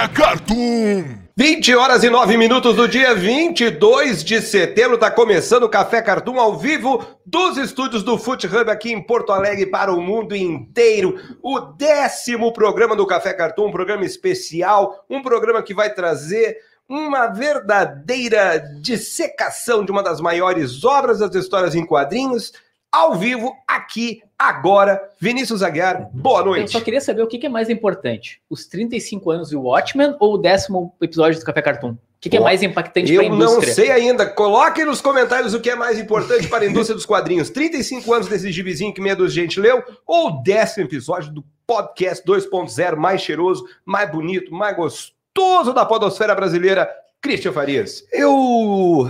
Café Cartoon. 20 horas e 9 minutos do dia 22 de setembro, está começando o Café Cartoon ao vivo dos estúdios do Foot Hub aqui em Porto Alegre para o mundo inteiro. O décimo programa do Café Cartoon, um programa especial, um programa que vai trazer uma verdadeira dissecação de uma das maiores obras das histórias em quadrinhos, ao vivo, aqui, agora. Vinícius Aguiar, boa noite. Eu só queria saber o que é mais importante: os 35 anos do Watchmen ou o décimo episódio do Café Cartoon? O que é mais impactante para a Eu indústria? não sei ainda. Coloque nos comentários o que é mais importante para a indústria dos quadrinhos. 35 anos desse gibizinho que meia dúzia de gente leu ou o décimo episódio do podcast 2.0 mais cheiroso, mais bonito, mais gostoso da podosfera brasileira, Christian Farias. Eu,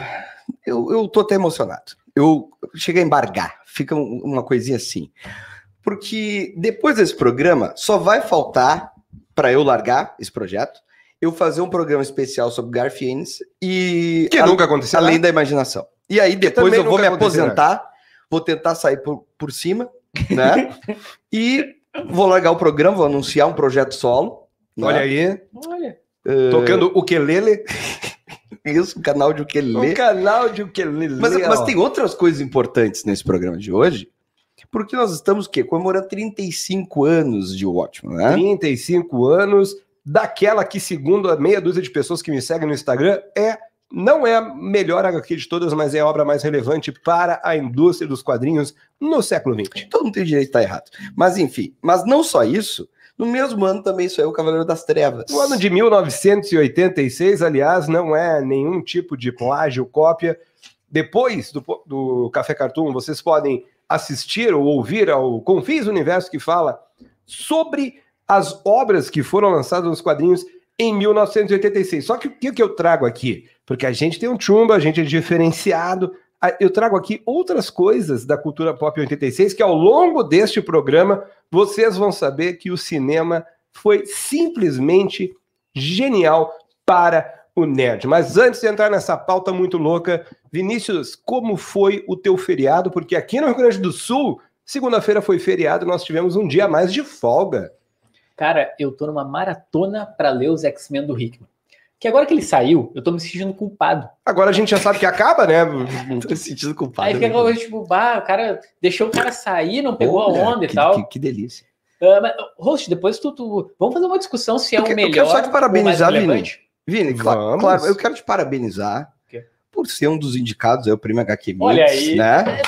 eu, eu tô até emocionado. Eu cheguei a embargar. Fica um- uma coisinha assim. Porque depois desse programa, só vai faltar para eu largar esse projeto, eu fazer um programa especial sobre Garfienes e Que a- nunca aconteceu. além né? da imaginação. E aí depois eu vou me acontecerá. aposentar, vou tentar sair por, por cima, né? e vou largar o programa, vou anunciar um projeto solo. né? Olha aí, Olha, tocando o Ukelele. Isso, um canal de ukelele. Um canal de Ukelele. Mas, mas tem outras coisas importantes nesse programa de hoje, porque nós estamos o quê? Comemorando 35 anos de Watchmen, né? 35 anos, daquela que, segundo a meia dúzia de pessoas que me seguem no Instagram, é não é a melhor HQ de todas, mas é a obra mais relevante para a indústria dos quadrinhos no século XX. Todo mundo tem direito de estar errado. Mas enfim, mas não só isso, no mesmo ano também saiu o Cavaleiro das Trevas. O ano de 1986, aliás, não é nenhum tipo de plágio, cópia. Depois do, do Café Cartoon, vocês podem assistir ou ouvir ao Confis Universo que fala sobre as obras que foram lançadas nos quadrinhos em 1986. Só que o que eu trago aqui? Porque a gente tem um chumbo, a gente é diferenciado. A- Eu trago aqui outras coisas da cultura pop 86 que ao longo deste programa vocês vão saber que o cinema foi simplesmente genial para o nerd. Mas antes de entrar nessa pauta muito louca, Vinícius, como foi o teu feriado? Porque aqui no Rio Grande do Sul, segunda-feira foi feriado, nós tivemos um dia mais de folga. cara, eu tô numa maratona pra ler os X-Men do Hickman. Que agora que ele saiu, eu tô me sentindo culpado. Agora a gente já sabe que acaba, né? Tô me sentindo culpado. Aí fica né? aquela coisa, tipo, bah, o cara deixou o cara sair, não pegou Olha, a onda que, e tal. Que, que delícia. Ah, mas, host, depois tu, tu- Vamos fazer uma discussão se é o que- eu quero melhor. só te parabenizar, Vini. Vini, claro, Vamos. claro, eu quero te parabenizar por ser um dos indicados ao Prêmio HQ Mix, Olha aí. né?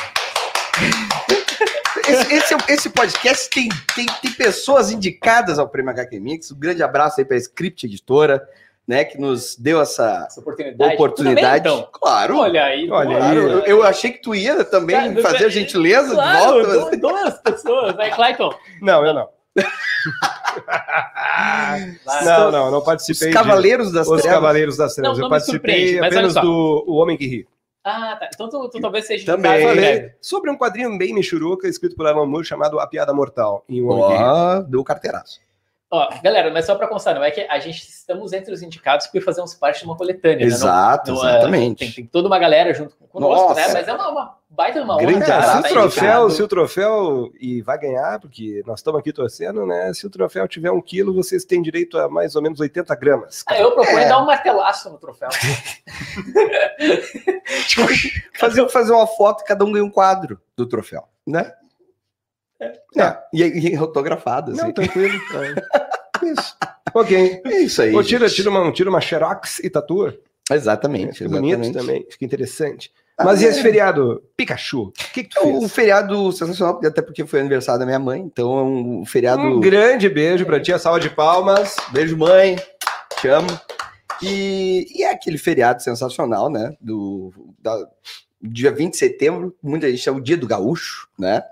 Esse, esse, esse podcast tem, tem, tem pessoas indicadas ao Prêmio HQ Mix. Um grande abraço aí para a Script Editora, né, que nos deu essa Essa oportunidade. oportunidade. Tu também, então? Claro, Olha aí. Olha claro. aí. Eu, eu achei que tu ia também Cara, fazer a gentileza Claro, de volta. du- duas pessoas. Vai, Clayton. Não, eu não. Não, não, não Os participei. de Cavaleiros das Os Trevas. Cavaleiros das Trevas. Não, eu participei surpreende, mas apenas do O Homem que Ri. Ah, tá. Então tu, tu talvez seja Também. Falei né? sobre um quadrinho bem michuruca escrito por Alan Moore chamado A Piada Mortal em O Homem que Ri. Deu carteiraço. Ó, galera, mas só pra constar, não é que a gente estamos entre os indicados porque fazemos parte de uma coletânea, Exato, né? Não- não, é, exatamente. tem, tem toda uma galera junto conosco, Nossa. né? Mas é uma, uma baita uma. Grande Cara, se o tá troféu, se o troféu, e vai ganhar, porque nós estamos aqui torcendo, né? Se o troféu tiver um quilo, vocês têm direito a mais ou menos 80 gramas. Ah, eu proponho É. dar um martelaço no troféu. Fazer, fazer uma foto, cada um ganha um quadro do troféu, né? É. E, e autografado, assim. Não, tranquilo. É. Isso. Ok. É isso aí. Ou tira, tira, uma, tira uma xerox e tatua. Exatamente. Fica bonito exatamente. também, fica interessante. Ah, Mas e esse é. feriado? Pikachu, o que, que É um feriado sensacional, até porque foi aniversário da minha mãe, então é um feriado. Um grande beijo pra ti, a salva de palmas. Beijo, mãe. Te amo. E, e é aquele feriado sensacional, né? Do da- dia 20 de setembro, muita gente chama o dia do gaúcho, né?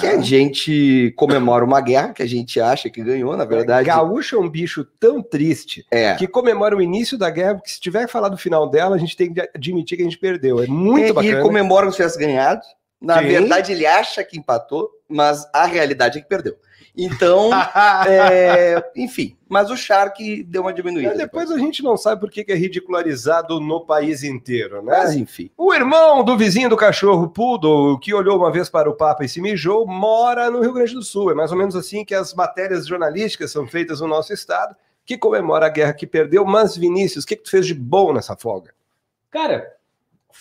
Que a gente comemora uma guerra que a gente acha que ganhou, na verdade. Gaúcho é um bicho tão triste É. que comemora o início da guerra, porque se tiver que falar do final dela, a gente tem que admitir que a gente perdeu. É muito É, e bacana. ele comemora como se tivesse ganhado. Na Sim. verdade, ele acha que empatou, mas a realidade é que perdeu. Então, é, enfim, mas o Shark deu uma diminuída. Depois a gente não sabe por que que é ridicularizado no país inteiro, né? Mas enfim. O irmão do vizinho do cachorro Poodle, que olhou uma vez para o Papa e se mijou, mora no Rio Grande do Sul. É mais ou menos assim que as matérias jornalísticas são feitas no nosso estado. que comemora a guerra que perdeu. Mas, Vinícius, o que, que tu fez de bom nessa folga? Cara,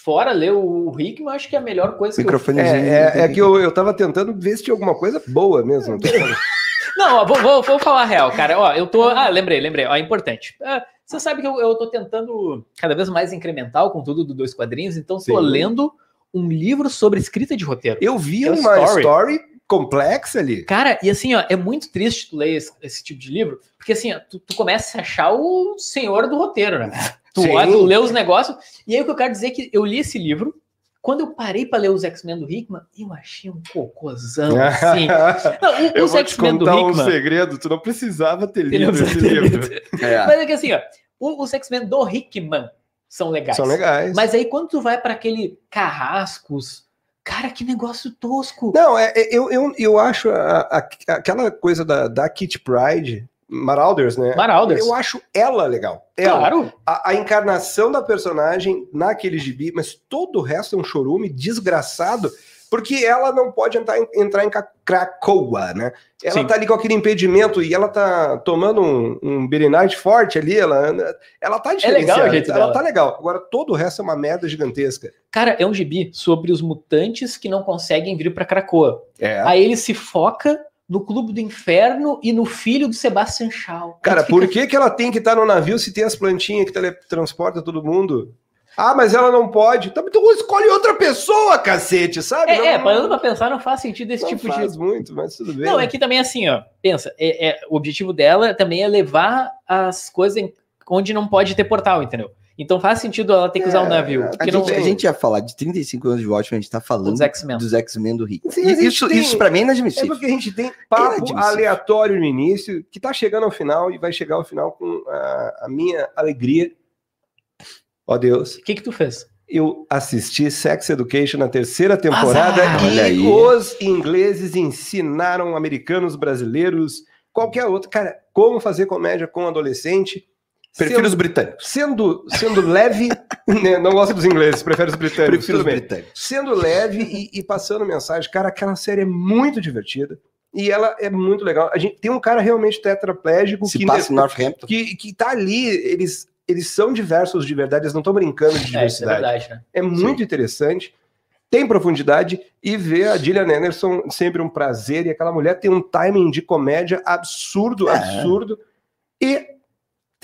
fora ler o Hickman, acho que é a melhor coisa que eu. É, é, é que eu, eu tava tentando ver se tinha alguma coisa boa mesmo. não tô ó, vou, vou, vou falar a real, cara. Ó, eu tô. Ah, lembrei, lembrei. Ó, é importante. Ah, você sabe que eu, eu tô tentando cada vez mais incremental com tudo do dois quadrinhos, então tô Sim. lendo um livro sobre escrita de roteiro. Eu vi É uma story. story. complexa ali. Cara, e assim, ó, é muito triste tu ler esse, esse tipo de livro, porque assim, ó, tu, tu começa a se achar o senhor do roteiro, né? Tu, Sim. tu lê os negócios, e aí o que eu quero dizer é que eu li esse livro, quando eu parei pra ler os X-Men do Hickman, eu achei um cocôzão, assim. Não, Eu vou te contar um Hickman... segredo, tu não precisava ter lido esse livro. É. Mas é que assim, ó, os X-Men do Hickman são legais. São legais. Mas aí quando tu vai pra aquele Carrascos, cara, que negócio tosco. Não, é, é, eu, eu, eu acho a- a- aquela coisa da, da Kit Pride, Marauders, né? Marauders. Eu acho ela legal. Ela. Claro. A, a encarnação da personagem naquele gibi, mas todo o resto é um chorume desgraçado, porque ela não pode entrar em, entrar em Cracoa, né? Ela Sim. tá ali com aquele impedimento e ela tá tomando um, um Night forte ali, ela, ela tá É legal o diferenciada, jeito ela dela. tá legal. Agora, todo o resto é uma merda gigantesca. Cara, é um gibi sobre os mutantes que não conseguem vir pra Krakoa. É. Aí ele se foca no Clube do Inferno e no filho do Sebastian Shaw. Cara, tu por fica- que, que ela tem que estar no navio se tem as plantinhas que teletransporta todo mundo? Ah, mas ela não pode. Tá, então escolhe outra pessoa, cacete, sabe? É, não, é, parando pra pensar, não faz sentido esse não tipo faz de. muito, mas tudo bem. Não, é que também assim, ó. Pensa, é, é- o objetivo dela também é levar as coisas onde não pode ter portal, entendeu? Então faz sentido ela ter que usar um É, navio. a A Porque não gente, a gente ia falar de 35 anos de Watchmen, a gente tá falando Os X-Men. dos X-Men do Rick. Sim, gente isso, tem- isso pra mim é É inadmissível. porque a gente tem papo Inadmissível. aleatório no início, que tá chegando ao final e vai chegar ao final com a, a minha alegria. Ó Deus, O que que tu fez? eu assisti Sex Education na terceira temporada Azar. e Olha aí. os ingleses ensinaram americanos brasileiros, qualquer outro. Cara, como fazer comédia com adolescente. Prefiro sendo- os britânicos. Sendo, sendo leve, né, não gosto dos ingleses, prefiro os britânicos. Prefiro os britânicos. Sendo leve e, e passando mensagem. Cara, aquela série é muito divertida e ela é muito legal. A gente tem um cara realmente tetraplégico Se que, passa em Northampton. que, que tá ali, eles, eles são diversos de verdade, eles não estão brincando de É, isso é diversidade. verdade, né? É muito interessante, tem profundidade e ver a Gillian Anderson sempre um prazer. E aquela mulher tem um timing de comédia absurdo, É. absurdo. E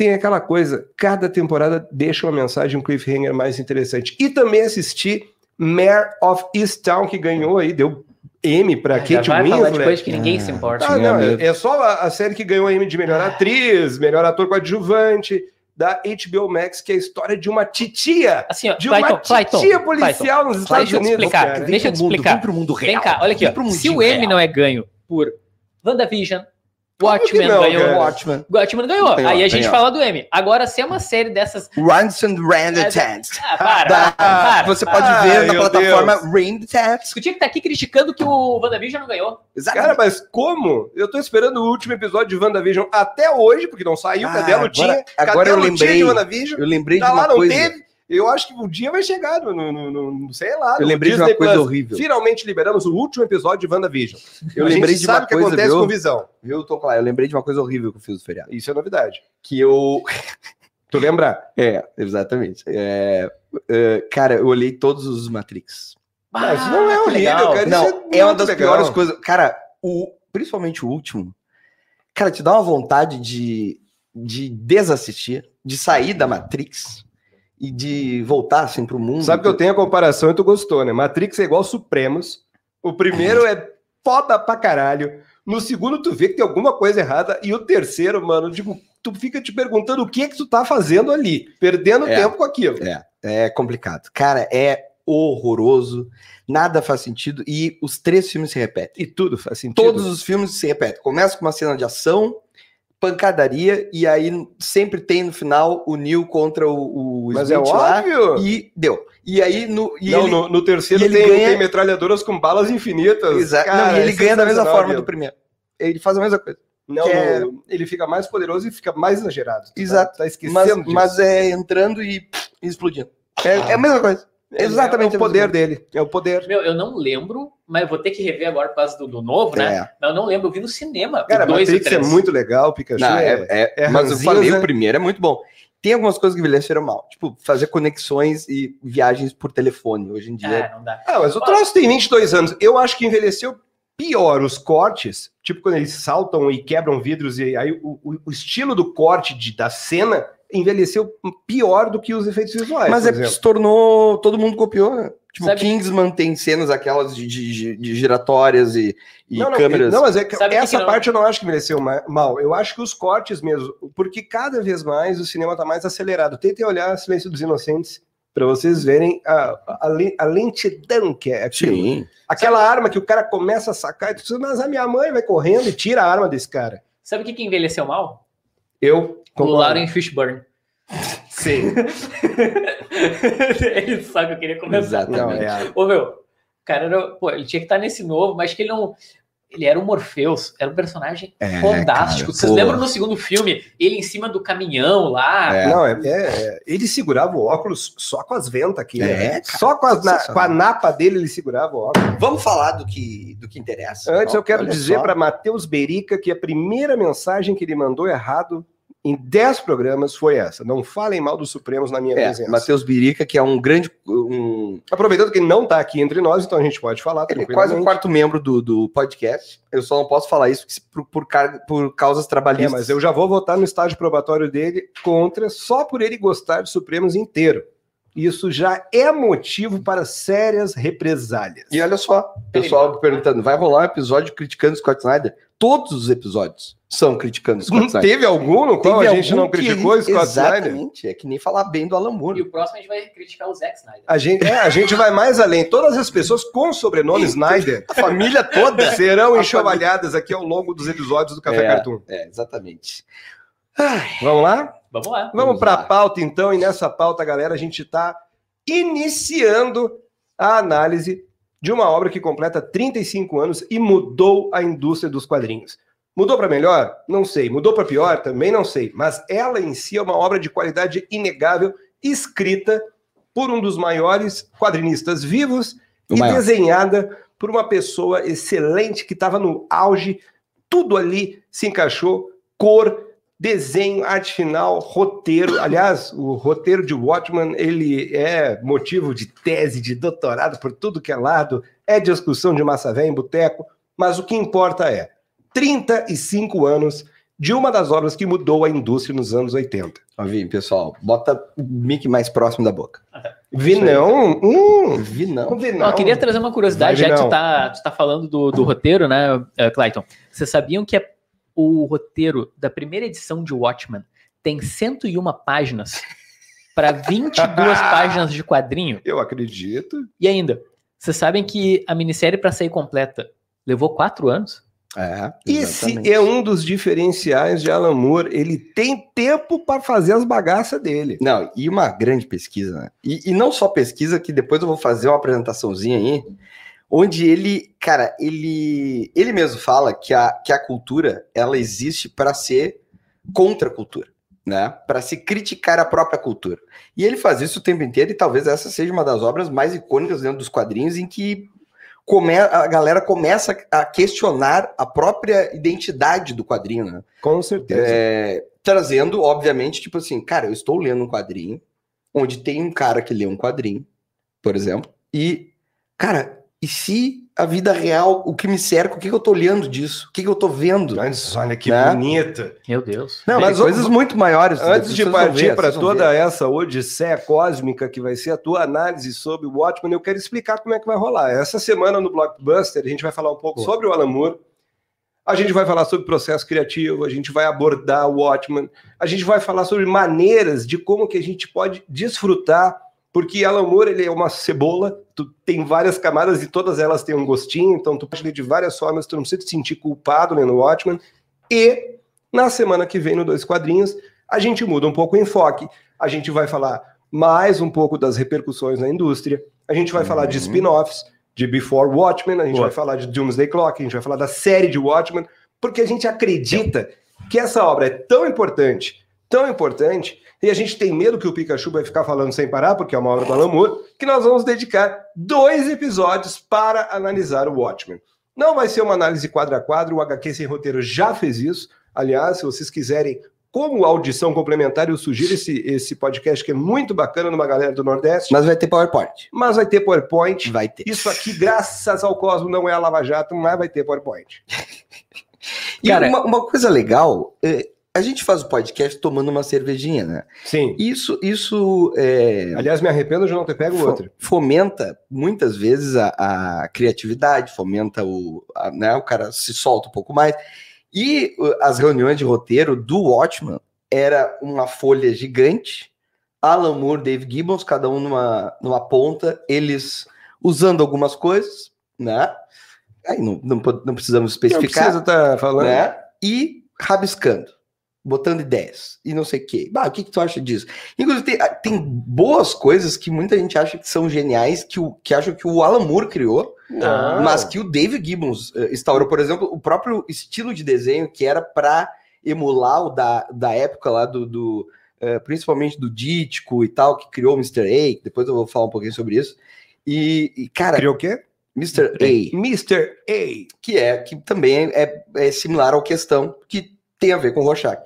tem aquela coisa, cada temporada deixa uma mensagem, um cliffhanger mais interessante. E também assisti Mare of Easttown, que ganhou aí, deu M para Já Kate vai falar Winslet. coisa que ninguém Ah, se importa. Ah, não, medo. é, é só a, a série que ganhou M de melhor atriz, melhor ator coadjuvante, da HBO Max, que é a história de uma titia Assim, ó, de uma Clayton, Clayton, titia Clayton. policial nos Estados Deixa Unidos. explicar, cara. deixa eu te pro mundo, explicar. Vem pro mundo Vem real. cá, olha aqui, Vem ó. Se o M real. não é ganho por WandaVision, Watchmen não, ganhou. cara? Watchmen. Watchmen ganhou. Ganhou, Aí a gente ganhou. fala do M. Agora, se é uma série dessas. Ransom Rand É, Tats. Ah, para, Da- para. Você pode Ai, ver na plataforma Deus. Rand Tats. Tu tinha que estar aqui criticando que o WandaVision não ganhou. Cara, mas como? Eu tô esperando o último episódio de WandaVision até hoje, porque não saiu. Ah, cadê a agora- lutinha? agora cadê a eu lutinha lembrei. de WandaVision? eu lembrei Tá de uma lá, não coisa. teve. Eu acho que o dia vai chegar no, no, no- sei lá. Eu lembrei de Disney uma coisa Plus. horrível. Finalmente liberamos o último episódio de WandaVision. Eu a lembrei de sabe o que acontece viu? com visão. Viu, Tom Clay? Eu lembrei de uma coisa horrível que eu fiz no feriado. Isso é novidade. Que eu. Tu lembra? É, exatamente. É, é, cara, eu olhei todos os Matrix. Ah, isso não é que horrível, cara. Não, é é uma das legal. piores coisas. Cara, o, principalmente o último. Cara, te dá uma vontade de, de desassistir, de sair da Matrix e de voltar assim pro mundo. Sabe que eu tenho a comparação e tu gostou, né? Matrix é igual Supremos. O primeiro é foda pra caralho. No segundo, tu vê que tem alguma coisa errada. E o terceiro, mano, digo, tu fica te perguntando o que é que tu tá fazendo ali. Perdendo É. tempo com aquilo. É, é complicado. Cara, é horroroso. Nada faz sentido. E os três filmes se repetem. E tudo faz sentido. Todos os filmes se repetem. Começa com uma cena de ação, pancadaria, e aí sempre tem no final o Neil contra o, o Mas é lá. óbvio. E deu. E aí no. E não, ele, no, no terceiro e ele tem, ganha- tem metralhadoras com balas infinitas. Exa- Cara, não, e ele é ganha da mesma forma do primeiro. Ele faz a mesma coisa. Não, é- ele fica mais poderoso e fica mais exagerado. Tu Exato. Tá, tá esquecendo Mas, disso. mas é entrando e, pff, e explodindo. É, é a mesma coisa. Exatamente É o poder dele. É o poder. Meu, eu não lembro, mas eu vou ter que rever agora por causa do, do novo, né? É. Mas eu não lembro, eu vi no cinema. Cara, o dois e Matrix é muito legal, Pikachu. Não, é, é, é, é mas eu falei, o primeiro é muito bom. Tem algumas coisas que envelheceram mal, tipo fazer conexões e viagens por telefone. Hoje em dia É, não dá. Ah, mas o troço tem 22 anos. Eu acho que envelheceu pior os cortes, tipo quando eles saltam e quebram vidros, e aí o, o- o estilo do corte de- da cena envelheceu pior do que os efeitos visuais. Mas é porque exemplo. se tornou. Todo mundo copiou, né? Tipo, Sabe- Kingsman tem cenas aquelas de, de- de giratórias e, e não, não, câmeras. Não, mas é que Sabe que essa que não- parte eu não acho que envelheceu ma- mal. Eu acho que os cortes mesmo, porque cada vez mais o cinema tá mais acelerado. Tentem olhar Silêncio dos Inocentes para vocês verem a, a, a lentidão que é aquilo. Sim. Aquela arma que o cara começa a sacar, e tu diz, mas a minha mãe vai correndo e tira a arma desse cara. Sabe o que, que envelheceu mal? Eu O Lauren Fishburne. Sim. ele sabe que eu queria começar. É a- Ô, meu, o cara era, pô, ele tinha que estar nesse novo, mas que ele não. Ele era o Morpheus, era um personagem É, fantástico. cara, Vocês pô. lembram no segundo filme, ele em cima do caminhão lá? É. Não, é, é- é- ele segurava o óculos só com as ventas aqui. É, né? cara. Só com, as, na- com a napa dele ele segurava o óculos. Vamos falar do que, do que interessa. Antes eu quero dizer para Matheus Berica que a primeira mensagem que ele mandou errado em 10 programas foi essa. Não falem mal dos Supremos na minha É, presença. Matheus Birica, que é um grande. Um, Aproveitando que ele não está aqui entre nós, então a gente pode falar ele é quase um quarto membro do, do podcast. Eu só não posso falar isso por, por, por causas É, trabalhistas. mas eu já vou votar no estágio probatório dele contra só por ele gostar de Supremos inteiro. Isso já é motivo para sérias represálias. E olha só, pessoal perguntando: vai rolar um episódio criticando Scott Snyder? Todos os episódios são criticando Scott Não Snyder. teve algum no qual Teve a gente não que- criticou o Scott Snyder? Exatamente, é que nem falar bem do Alan E Moore. o próximo a gente vai criticar o Zack Snyder. A gente, é, a gente vai mais além. Todas as pessoas com sobrenome Snyder A família toda. serão enxovalhadas aqui ao longo dos episódios do Café É. Cartoon. É, exatamente. Vamos lá? Vamos lá. Vamos Vamos para a pauta, então, e nessa pauta, galera, a gente está iniciando a análise de uma obra que completa 35 anos e mudou a indústria dos quadrinhos. Mudou para melhor? Não sei. Mudou para pior? Também não sei. Mas ela em si é uma obra de qualidade inegável, escrita por um dos maiores quadrinistas vivos O e maior. desenhada por uma pessoa excelente que estava no auge. Tudo ali se encaixou: cor, desenho, arte final, roteiro. Aliás, o roteiro de Watchman ele é motivo de tese, de doutorado por tudo que é lado, é discussão de massa velha em boteco, mas o que importa é 35 anos de uma das obras que mudou a indústria nos anos 80. Ó, Vim, pessoal, bota o mic mais próximo da boca. Vinão, hum, Vi não. Vinão. queria trazer uma curiosidade, Vai, já que tu Vinão. tá, tu tá falando do, do roteiro, né, eh, Clayton? Vocês sabiam que é o roteiro da primeira edição de Watchmen tem 101 páginas para 22 páginas de quadrinho? Eu acredito. E ainda, vocês sabem que a minissérie para sair completa levou quatro anos? É, Esse exatamente. é um dos diferenciais de Alan Moore. Ele tem tempo para fazer as bagaças dele. Não, e uma grande pesquisa, né? E, e não só pesquisa, que depois eu vou fazer uma apresentaçãozinha aí, onde ele, cara, ele, ele mesmo fala que a, que a cultura, ela existe para ser contra a cultura, né? Para se criticar a própria cultura. E ele faz isso o tempo inteiro, e talvez essa seja uma das obras mais icônicas dentro dos quadrinhos, em que come, a galera começa a questionar a própria identidade do quadrinho, né? Com certeza. É, trazendo, obviamente, tipo assim, cara, eu estou lendo um quadrinho, onde tem um cara que lê um quadrinho, por exemplo, e, cara, e se a vida real, o que me cerca, o que, que eu tô olhando disso? O que, que eu tô vendo? Mas olha que Né? bonita. Meu Deus. Não, mas mas coisas muito maiores. Antes de partir para toda ver. essa odisseia cósmica que vai ser a tua análise sobre o Watchmen, eu quero explicar como é que vai rolar. Essa semana no Blockbuster a gente vai falar um pouco sobre o Alan Moore, a gente vai falar sobre processo criativo, a gente vai abordar o Watchmen, a gente vai falar sobre maneiras de como que a gente pode desfrutar, porque Alan Moore ele é uma cebola, tu tem várias camadas e todas elas têm um gostinho, então tu pode ler de várias formas, tu não precisa te sentir culpado lendo o Watchmen. E na semana que vem no Dois Quadrinhos, a gente muda um pouco o enfoque. A gente vai falar mais um pouco das repercussões na indústria. A gente vai falar de Uhum. spin-offs, de Before Watchmen, a gente vai falar de Doomsday Clock, a gente vai falar da série de Watchmen, porque a gente acredita que essa obra é tão importante, tão importante, e a gente tem medo que o Pikachu vai ficar falando sem parar, porque é uma obra do Alan Moore, que nós vamos dedicar dois episódios para analisar o Watchmen. Não vai ser uma análise quadro a quadro, o HQ Sem Roteiro já fez isso. Aliás, se vocês quiserem, como audição complementar, eu sugiro esse, esse podcast que é muito bacana numa galera do Nordeste. Mas vai ter PowerPoint. Mas vai ter PowerPoint. Vai ter. Isso aqui, graças ao Cosmo, não é a Lava Jato, mas vai ter PowerPoint. E Cara, uma, uma coisa legal, é, a gente faz o podcast tomando uma cervejinha, né? Sim. Isso, isso é, Aliás, me arrependo de não ter pego outra. fomenta muitas vezes a, a criatividade, fomenta o, a- né, o cara se solta um pouco mais. E uh, as reuniões de roteiro do Watchman era uma folha gigante, Alan Moore, Dave Gibbons, cada um numa, numa ponta, eles usando algumas coisas, né? Aí não, não, não precisamos Não especificar precisa estar falando. né? E rabiscando, botando ideias e não sei o quê. Bah, o que, que tu acha disso? Inclusive, tem, ah, tem boas coisas que muita gente acha que são geniais, que, o, que acham que o Alan Moore criou, Não. mas que o David Gibbons eh, instaurou, por exemplo, o próprio estilo de desenho que era para emular o da, da época lá do. do, eh, principalmente do Dítico e tal, que criou o Mr. A, depois eu vou falar um pouquinho sobre isso. E, e, cara, Criou o quê? Mr. A, Mr. A. que é que também é, é similar ao questão que tem a ver com o Rorschach.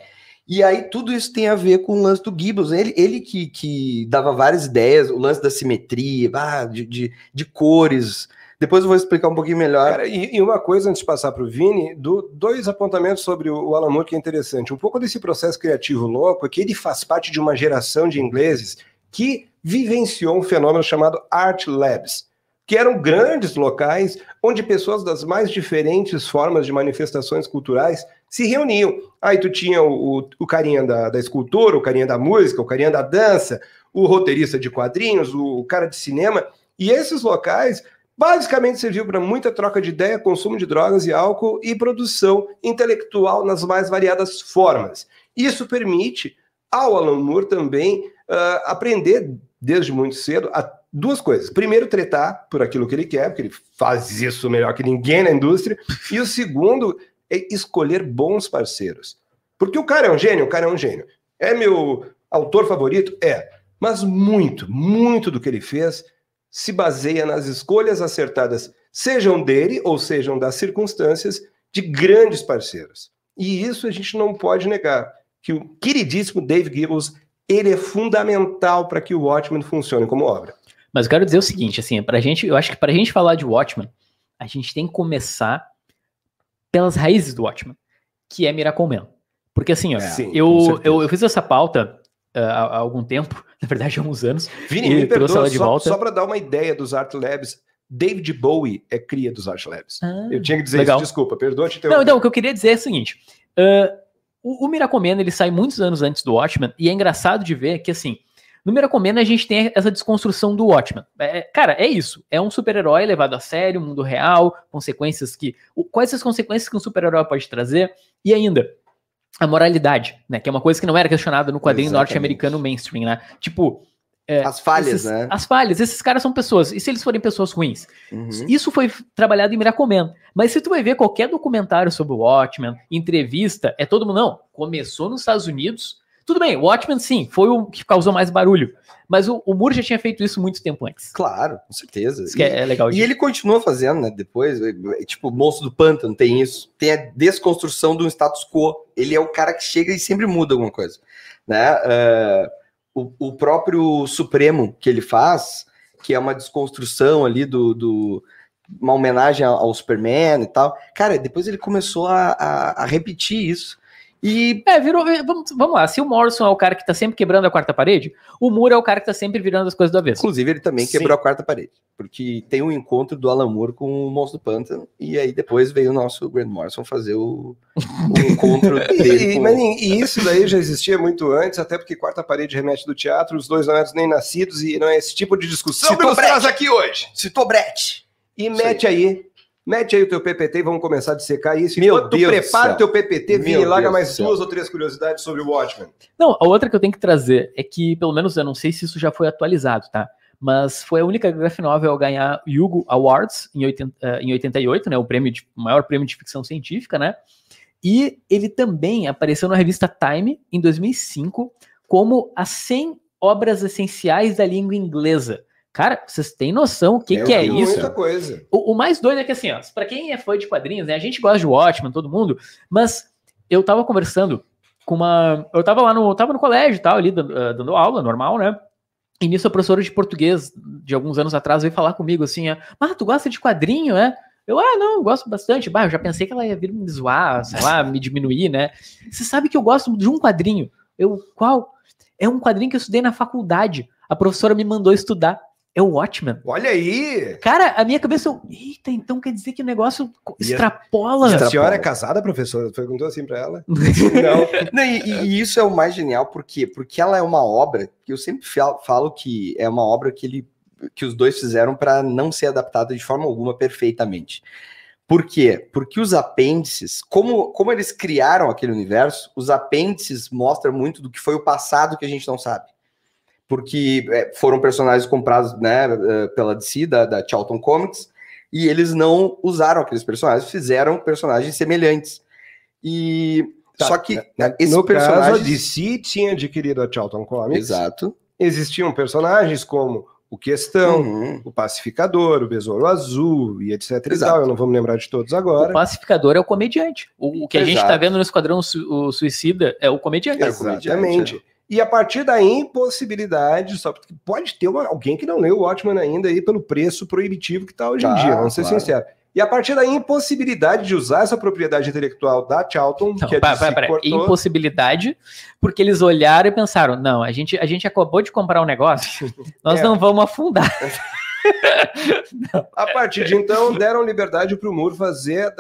E aí tudo isso tem a ver com o lance do Gibbons. Ele, ele que, que dava várias ideias, o lance da simetria, ah, de, de, de cores. Depois eu vou explicar um pouquinho melhor. Cara, e, e uma coisa antes de passar para o Vini, do, dois apontamentos sobre o, o Alan Moore que é interessante. Um pouco desse processo criativo louco é que ele faz parte de uma geração de ingleses que vivenciou um fenômeno chamado Art Labs, que eram grandes locais onde pessoas das mais diferentes formas de manifestações culturais se reuniam. Aí tu tinha o, o, o carinha da, da escultura, o carinha da música, o carinha da dança, o roteirista de quadrinhos, o, o cara de cinema, e esses locais basicamente serviu para muita troca de ideia, consumo de drogas e álcool e produção intelectual nas mais variadas formas. Isso permite ao Alan Moore também uh, aprender desde muito cedo duas coisas. Primeiro, tretar por aquilo que ele quer, porque ele faz isso melhor que ninguém na indústria. E o segundo é escolher bons parceiros. Porque o cara é um gênio, o cara é um gênio. É meu autor favorito? É. Mas muito, muito do que ele fez se baseia nas escolhas acertadas, sejam dele ou sejam das circunstâncias, de grandes parceiros. E isso a gente não pode negar, que o queridíssimo Dave Gibbons, ele é fundamental para que o Watchmen funcione como obra. Mas eu quero dizer o seguinte, assim, pra gente, eu acho que pra gente falar de Watchmen, a gente tem que começar pelas raízes do Watchmen, que é Miracle Man. Porque assim, ó, Sim, com eu, eu, eu fiz essa pauta uh, há, há algum tempo, na verdade há uns anos, Vini, E me trouxe perdoa, ela de só, volta. só para dar uma ideia dos Art Labs, David Bowie é cria dos Art Labs. Ah, Eu tinha que dizer legal. isso, desculpa, perdoa te Não, interromper. então, o que eu queria dizer é o seguinte: uh, o, o Miracle Man, ele sai muitos anos antes do Watchmen, e é engraçado de ver que, assim, no Miracle Man a gente tem essa desconstrução do Watchmen. É, cara, é isso. É um super-herói levado a sério, mundo real, consequências que. o- quais as consequências que um super-herói pode trazer? E ainda, a moralidade, né? Que é uma coisa que não era questionada no quadrinho norte-americano mainstream, né? Tipo. é, As falhas, esses- né? As falhas, esses caras são pessoas. E se eles forem pessoas ruins? Uhum. Isso foi trabalhado em Miracle Man. Mas se tu vai ver qualquer documentário sobre o Watchmen, entrevista, é todo mundo, não, começou nos Estados Unidos. Tudo bem, o Watchmen sim, foi o que causou mais barulho. Mas o, o Moore já tinha feito isso muito tempo antes. Claro, com certeza. Isso é, é legal E ele continua fazendo, né? Depois, é, é, tipo, Monstro do Pântano tem isso. Tem a desconstrução do status quo. Ele é o cara que chega e sempre muda alguma coisa, né? É, o, o próprio Supremo que ele faz, que é uma desconstrução ali do, do- uma homenagem ao, ao Superman e tal. Cara, depois ele começou a, a- a repetir isso. E É, virou. é, Vamos, vamos lá, se o Morrison é o cara que tá sempre quebrando a quarta parede, o Moore é o cara que tá sempre virando as coisas do avesso. Inclusive, ele também Sim. quebrou a quarta parede. Porque tem um encontro do Alan Moore com o Monstro do Pântano. E aí depois veio o nosso Grant Morrison fazer o, o encontro dele. E, com- mas, e isso daí já existia muito antes, até porque quarta parede remete do teatro, os dois não eram nem nascidos, e não é esse tipo de discussão Citou que nos traz aqui hoje. Citou Brett. E mete aí. Mete aí o teu PPT e vamos começar a dissecar isso. Meu Enquanto tu Deus do prepara o teu PPT, Vini, larga mais duas ou três curiosidades sobre o Watchmen. Não, a outra que eu tenho que trazer é que, pelo menos eu não sei se isso já foi atualizado, tá? Mas foi a única graphic novel a ganhar Hugo Awards em, 80, eh, em 88, né? O prêmio de, maior prêmio de ficção científica, né? E ele também apareceu na revista Time em 2005 como as 100 obras essenciais da língua inglesa. Cara, vocês têm noção o que, que é isso? Muita coisa. O, o mais doido é que, assim, ó, pra quem é fã de quadrinhos, né? A gente gosta de Watchmen, todo mundo, mas eu tava conversando com uma. Eu tava lá no. Tava no colégio e tal, ali, dando, ah, dando aula, normal, né? E nisso a professora de português, de alguns anos atrás, veio falar comigo assim: ah, tu gosta de quadrinho, é? Eu, ah, não, gosto bastante. Bah, eu já pensei que ela ia vir me zoar, sei lá, me diminuir, né? Você sabe que eu gosto de um quadrinho. Eu, qual? É um quadrinho que eu estudei na faculdade. A professora me mandou estudar. É o Watchmen. Olha aí! Cara, a minha cabeça, eu, eita, então quer dizer que o negócio E a- extrapola. E a Extrapola. senhora é casada, professora? Perguntou assim pra ela? Não. Não, e, e isso é o mais genial, por quê? Porque ela é uma obra que eu sempre fal- falo que é uma obra que, ele, que os dois fizeram para não ser adaptada de forma alguma perfeitamente. Por quê? Porque os apêndices, como, como eles criaram aquele universo, os apêndices mostram muito do que foi o passado que a gente não sabe. Porque é, foram personagens comprados né, eh, pela DC, da, da Charlton Comics, e eles não usaram aqueles personagens, fizeram personagens semelhantes. E Tá, só que Na- esses no caso, a. DC tinha adquirido a Charlton Comics. Exato. Existiam personagens como o Questão, Uhum. o Pacificador, o Besouro Azul e etc e tal. Eu não vou me lembrar de todos O agora. pacificador é o comediante. O, o que a gente Exato. tá vendo no Esquadrão Su- o Suicida é o comediante. É. Exatamente. E a partir da impossibilidade, só porque pode ter uma- alguém que não leu o Watchman ainda aí pelo preço proibitivo que está hoje em Tá, dia, vamos ser claro. sinceros. E a partir da impossibilidade de usar essa propriedade intelectual da Charlton, Não, que a pera, pera, pera. cortou, Impossibilidade, porque eles olharam e pensaram: não, a gente, a gente acabou de comprar um negócio, nós É. não vamos afundar. a partir de então deram liberdade para o Moore fazer,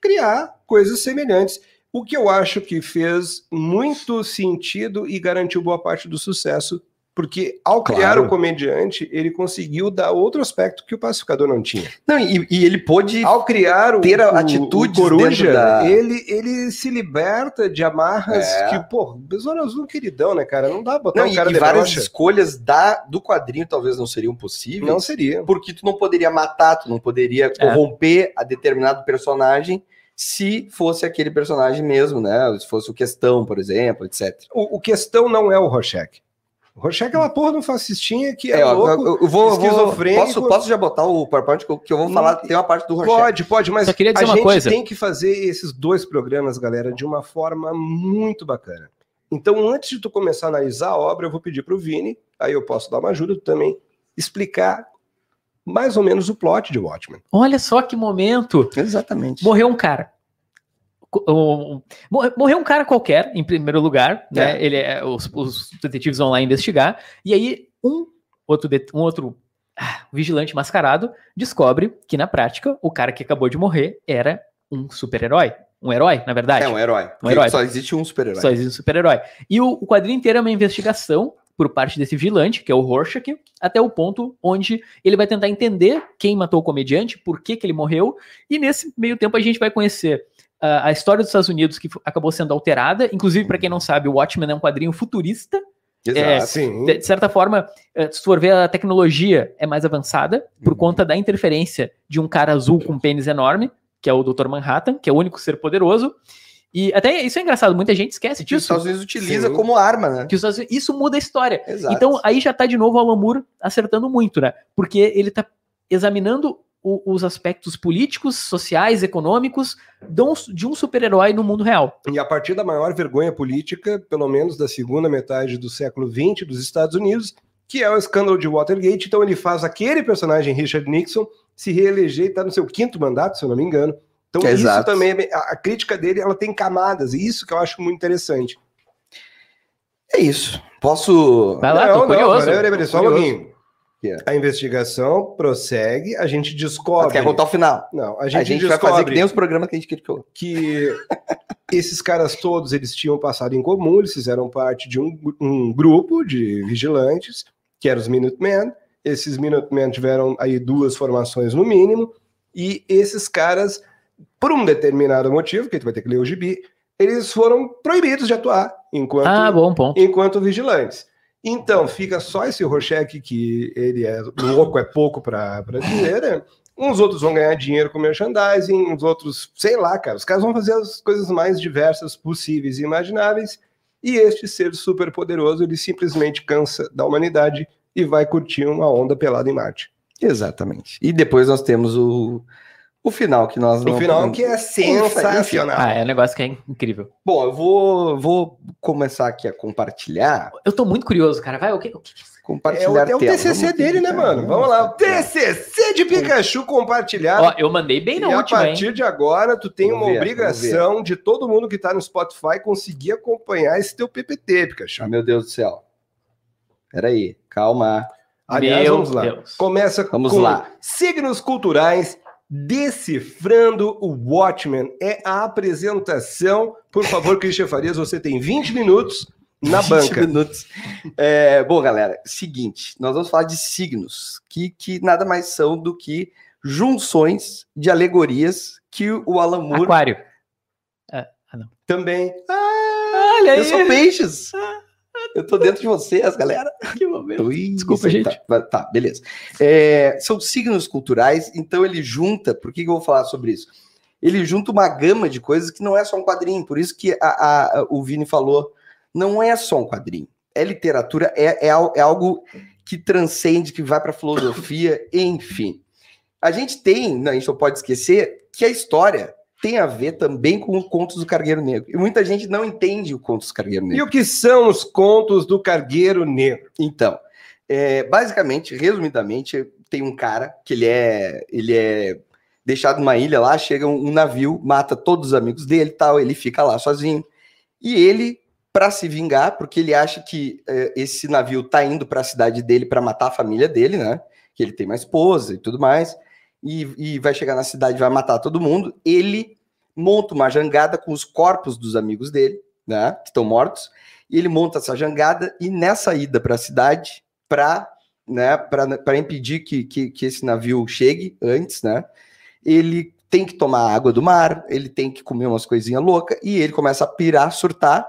criar coisas semelhantes. O que eu acho que fez muito sentido e garantiu boa parte do sucesso, porque ao criar Claro. o comediante, ele conseguiu dar outro aspecto que o pacificador não tinha. Não, e, e ele pôde. Ao criar o, Ter a- o coruja, da- ele, ele se liberta de amarras É. que, pô, Besouro Azul queridão, né, cara? Não dá pra botar Não, um e, cara e de várias escolhas da, do quadrinho talvez não seriam possíveis. Não seria. Porque tu não poderia matar, tu não poderia corromper a determinado personagem se fosse aquele personagem mesmo, né? Se fosse o Questão, por exemplo, etc. O, o questão não é o Rorschach. O Rorschach é uma porra de um fascistinha que é, É, louco. eu, eu vou, esquizofrênico. posso, posso já botar o PowerPoint que eu, vou falar, tem uma parte do Rorschach. Pode, pode, mas Só queria dizer a uma gente coisa. tem que fazer esses dois programas, galera, de uma forma muito bacana. Então, antes de tu começar a analisar a obra, eu vou pedir para o Vini, aí eu posso dar uma ajuda também, explicar mais ou menos o plot de Watchmen. Olha só que momento. Exatamente. Morreu um cara. Morreu um cara qualquer, em primeiro lugar, né? Ele é, os, os detetives vão lá investigar, e aí um outro, um outro ah, vigilante mascarado descobre que, na prática, o cara que acabou de morrer era um super-herói. Um herói, na verdade. É um herói. Porque herói. Só existe um super-herói. Só existe um super-herói. E o, o quadrinho inteiro é uma investigação por parte desse vigilante, que é o Rorschach, até o ponto onde ele vai tentar entender quem matou o comediante, por que, que ele morreu, e nesse meio tempo a gente vai conhecer ah, a história dos Estados Unidos, que acabou sendo alterada. Inclusive, para quem não sabe, o Watchmen é um quadrinho futurista. Exato. É, Sim. De, de certa forma, eh, se for ver, a tecnologia é mais avançada por Uhum. conta da interferência de um cara azul com um pênis enorme, que é o Dr. Manhattan, que é o único ser poderoso. E até isso é engraçado, muita gente esquece Que os disso. Estados Unidos utiliza Sim. como arma, né? Que os Estados Unidos- isso muda a história. Exato. Então, aí já tá de novo o Alan Moore acertando muito, né? Porque ele tá examinando o- os aspectos políticos, sociais, econômicos de um, um super-herói no mundo real. E a partir da maior vergonha política, pelo menos da segunda metade do século XX dos Estados Unidos, que é o escândalo de Watergate. Então ele faz aquele personagem, Richard Nixon, se reeleger e está no seu quinto mandato, se eu não me engano. Então isso Exato. também, é a, crítica dele, ela tem camadas, e isso que eu acho muito interessante. É isso. Posso. Vai lá, tô curioso. peraí, peraí, só um pouquinho. A investigação prossegue, a gente descobre... Quer contar o final? Não, a A gente, gente, vai descobre fazer que nem os programas que a gente criticou. que esses caras todos eles tinham passado em comum, eles fizeram parte de um, um grupo de vigilantes, que eram os Minutemen. Esses Minutemen tiveram aí duas formações no mínimo, e esses caras, por um determinado motivo, que a gente vai ter que ler o gibi, eles foram proibidos de atuar enquanto, Ah, bom ponto. enquanto vigilantes. Então, fica só esse Rorschach, que ele é louco, é pouco para dizer, né? Uns outros vão ganhar dinheiro com merchandising, uns outros, sei lá, cara. Os caras vão fazer as coisas mais diversas possíveis e imagináveis. E este ser super poderoso, ele simplesmente cansa da humanidade e vai curtir uma onda pelada em Marte. Exatamente. E depois nós temos o, o final que nós No não final, que é sensacional. Ah, é um negócio que é incrível. Bom, eu vou, vou começar aqui a compartilhar. Eu tô muito curioso, cara. Vai, o que, o que É Compartilhar o, é o tela. TCC Vamos dele, né, mano? Vamos lá. O TCC de Pikachu compartilhado. Ó, eu mandei bem na e a última, hein? partir de agora, tu tem Vamos uma ver, obrigação de todo mundo que tá no Spotify conseguir acompanhar esse teu PPT, Pikachu. Ah, meu Deus do céu. Peraí, calma. Aliás, Meu vamos lá. Deus. Começa Vamos com lá. signos culturais. Decifrando o Watchmen é a apresentação. Por favor, Christian Farias, você tem 20 minutos na 20 banca. minutos. É, bom, galera, seguinte, nós vamos falar de signos, que, que nada mais são do que junções de alegorias que o Alan Moore Aquário. Também. Olha Eu sou peixes. Eu tô dentro de vocês, galera. que momento. Ui, Desculpa, aí, gente. Tá, tá, beleza. É, são signos culturais, então ele junta. Por que, que eu vou falar sobre isso? Ele junta uma gama de coisas que não é só um quadrinho. Por isso que a- a- a- o Vini falou, não é só um quadrinho. É literatura, é, é, é algo que transcende, que vai para filosofia, enfim. A gente tem, a gente não pode esquecer que a história tem a ver também com o Contos do Cargueiro Negro. E muita gente não entende o Contos do Cargueiro Negro. E o que são os contos do Cargueiro Negro? Então, é, basicamente, resumidamente, tem um cara que ele é, ele é deixado numa ilha lá, chega um, um navio, mata todos os amigos dele e tal, ele fica lá sozinho. E ele, para se vingar, porque ele acha que é, esse navio tá indo para a cidade dele para matar a família dele, né? Que ele tem uma esposa e tudo mais, e, e vai chegar na cidade e vai matar todo mundo. Ele monta uma jangada com os corpos dos amigos dele, né? Que estão mortos e ele monta essa jangada e nessa ida para a cidade, para né, para impedir que, que, que esse navio chegue antes, né? Ele tem que tomar água do mar, ele tem que comer umas coisinhas loucas e ele começa a pirar, surtar.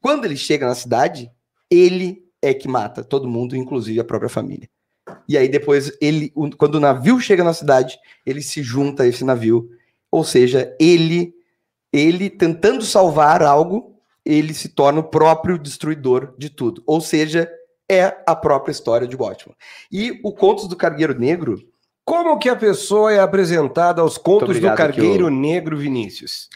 Quando ele chega na cidade, ele é que mata todo mundo, inclusive a própria família. E aí depois ele, quando o navio chega na cidade, ele se junta a esse navio, ou seja, ele ele tentando salvar algo, ele se torna o próprio destruidor de tudo. Ou seja, é a própria história de Watchmen. E o Contos do Cargueiro Negro, Como que a pessoa é apresentada aos contos obrigado, do Cargueiro que Negro, Vinícius?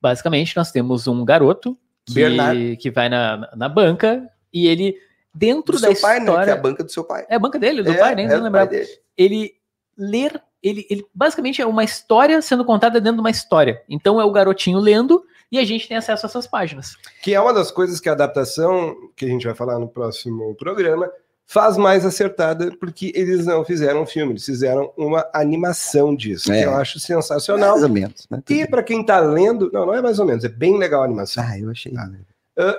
Basicamente, nós temos um garoto que, que vai na, na banca e ele, dentro do da seu pai, né? Que é história... a banca do seu pai. É a banca dele, do É, pai, nem é dele. Ele ler, ele, ele basicamente é uma história sendo contada dentro de uma história. Então é o garotinho lendo e a gente tem acesso a essas páginas. Que é uma das coisas que a adaptação, que a gente vai falar no próximo programa, faz mais acertada, porque eles não fizeram um filme, eles fizeram uma animação disso, É. que eu acho sensacional. Mais ou menos, né? E para quem tá lendo, não, não é mais ou menos, é bem legal a animação. Ah, eu achei. Ah,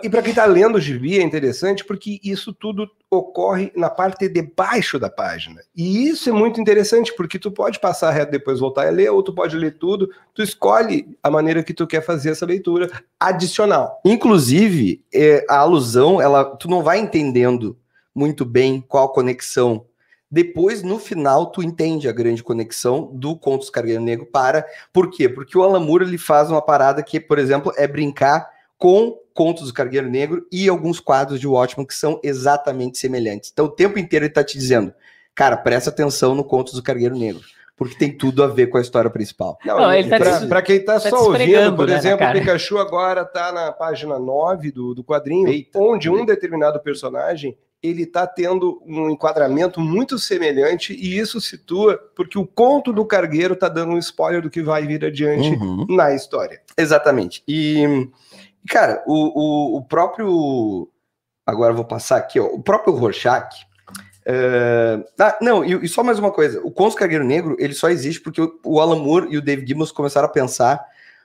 e para quem tá lendo o gibi é interessante porque isso tudo ocorre na parte de baixo da página. E isso é muito interessante porque tu pode passar reto depois voltar a ler, ou tu pode ler tudo, tu escolhe a maneira que tu quer fazer essa leitura adicional. Inclusive, é, a alusão, ela, tu não vai entendendo muito bem qual conexão. Depois, no final, tu entende a grande conexão do Contos Cargueiro Negro para. Por quê? Porque o Alan ele faz uma parada que, por exemplo, é brincar com Contos do Cargueiro Negro e alguns quadros de Watchmen que são exatamente semelhantes. Então, o tempo inteiro ele tá te dizendo, cara, presta atenção no Contos do Cargueiro Negro, porque tem tudo a ver com a história principal. Não, ele tá pra, te- pra quem tá, tá só ouvindo, por né, exemplo, o. Pikachu agora tá na página 9 do, do quadrinho, Eita. onde um determinado personagem ele tá tendo um enquadramento muito semelhante e isso situa porque o conto do cargueiro tá dando um spoiler do que vai vir adiante Uhum. na história. Exatamente. E, cara, o, o, o próprio. Agora eu vou passar aqui, ó. O próprio Rorschach. é, Ah, não, e, e só mais uma coisa. O Contos Cargueiro Negro, ele só existe porque o, o Alan Moore e o Dave Gibbons começaram a pensar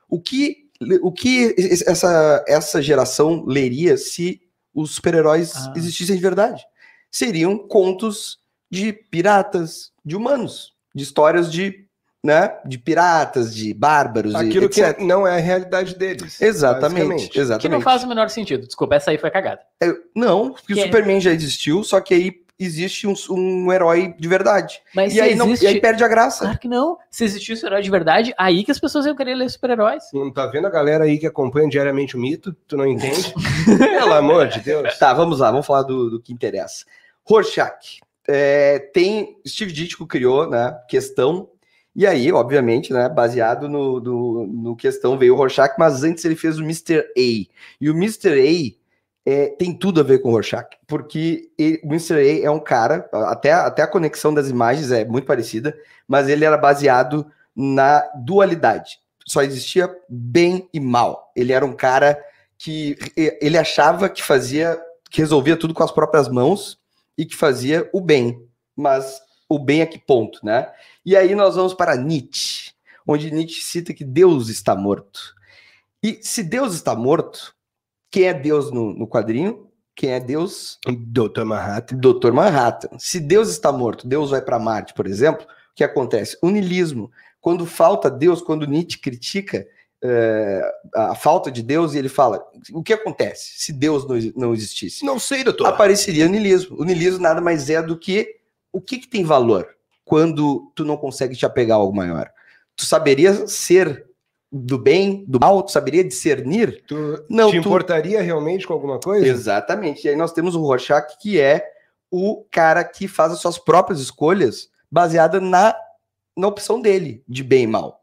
o que, o que essa, essa geração leria se os super-heróis Ah. existissem de verdade. Seriam contos de piratas, de humanos, de histórias de, né, de piratas, de bárbaros, e Aquilo que etc. não é a realidade deles. Exatamente, basicamente. Que exatamente. não faz o menor sentido. Desculpa, essa aí foi cagada. É, não, porque Que o é- Superman já existiu, só que aí existe um, um herói de verdade. Mas E aí, não, existe... e aí perde a graça. Claro que não. Se existisse herói de verdade, aí que as pessoas iam querer ler super-heróis. Não tá vendo a galera aí que acompanha diariamente o mito? Tu não entende? Pelo amor de Deus. Tá, vamos lá, vamos falar do, do que interessa. Rorschach. É, tem. Steve Ditko criou, né? Questão. E aí, obviamente, né? Baseado no, do- no questão veio o Rorschach, mas antes ele fez o Mr. A. E o Mr. A é, tem tudo a ver com o Rorschach, porque ele- o Mr. A é um cara, até, até a conexão das imagens é muito parecida, mas ele era baseado na dualidade. Só existia bem e mal. Ele era um cara que ele achava que fazia, que resolvia tudo com as próprias mãos e que fazia o bem, mas o bem a que ponto, né? E aí nós vamos para Nietzsche, onde Nietzsche cita que Deus está morto. E se Deus está morto, quem é Deus no, no quadrinho? Quem é Deus? Doutor Manhattan. Dr. Manhattan. Se Deus está morto, Deus vai para Marte, por exemplo, o que acontece? O niilismo. Quando falta Deus, quando Nietzsche critica eh, a falta de Deus, e ele fala: o que acontece se Deus não, não existisse? Não sei, doutor. Apareceria o niilismo. O niilismo nada mais é do que o que, que tem valor quando tu não consegue te apegar a algo maior. Tu saberia ser do bem, do mal, tu saberia discernir Tu Não, te tu- importaria realmente com alguma coisa? Exatamente. E aí nós temos o Rorschach, que é o cara que faz as suas próprias escolhas baseada na, na opção dele, de bem e mal.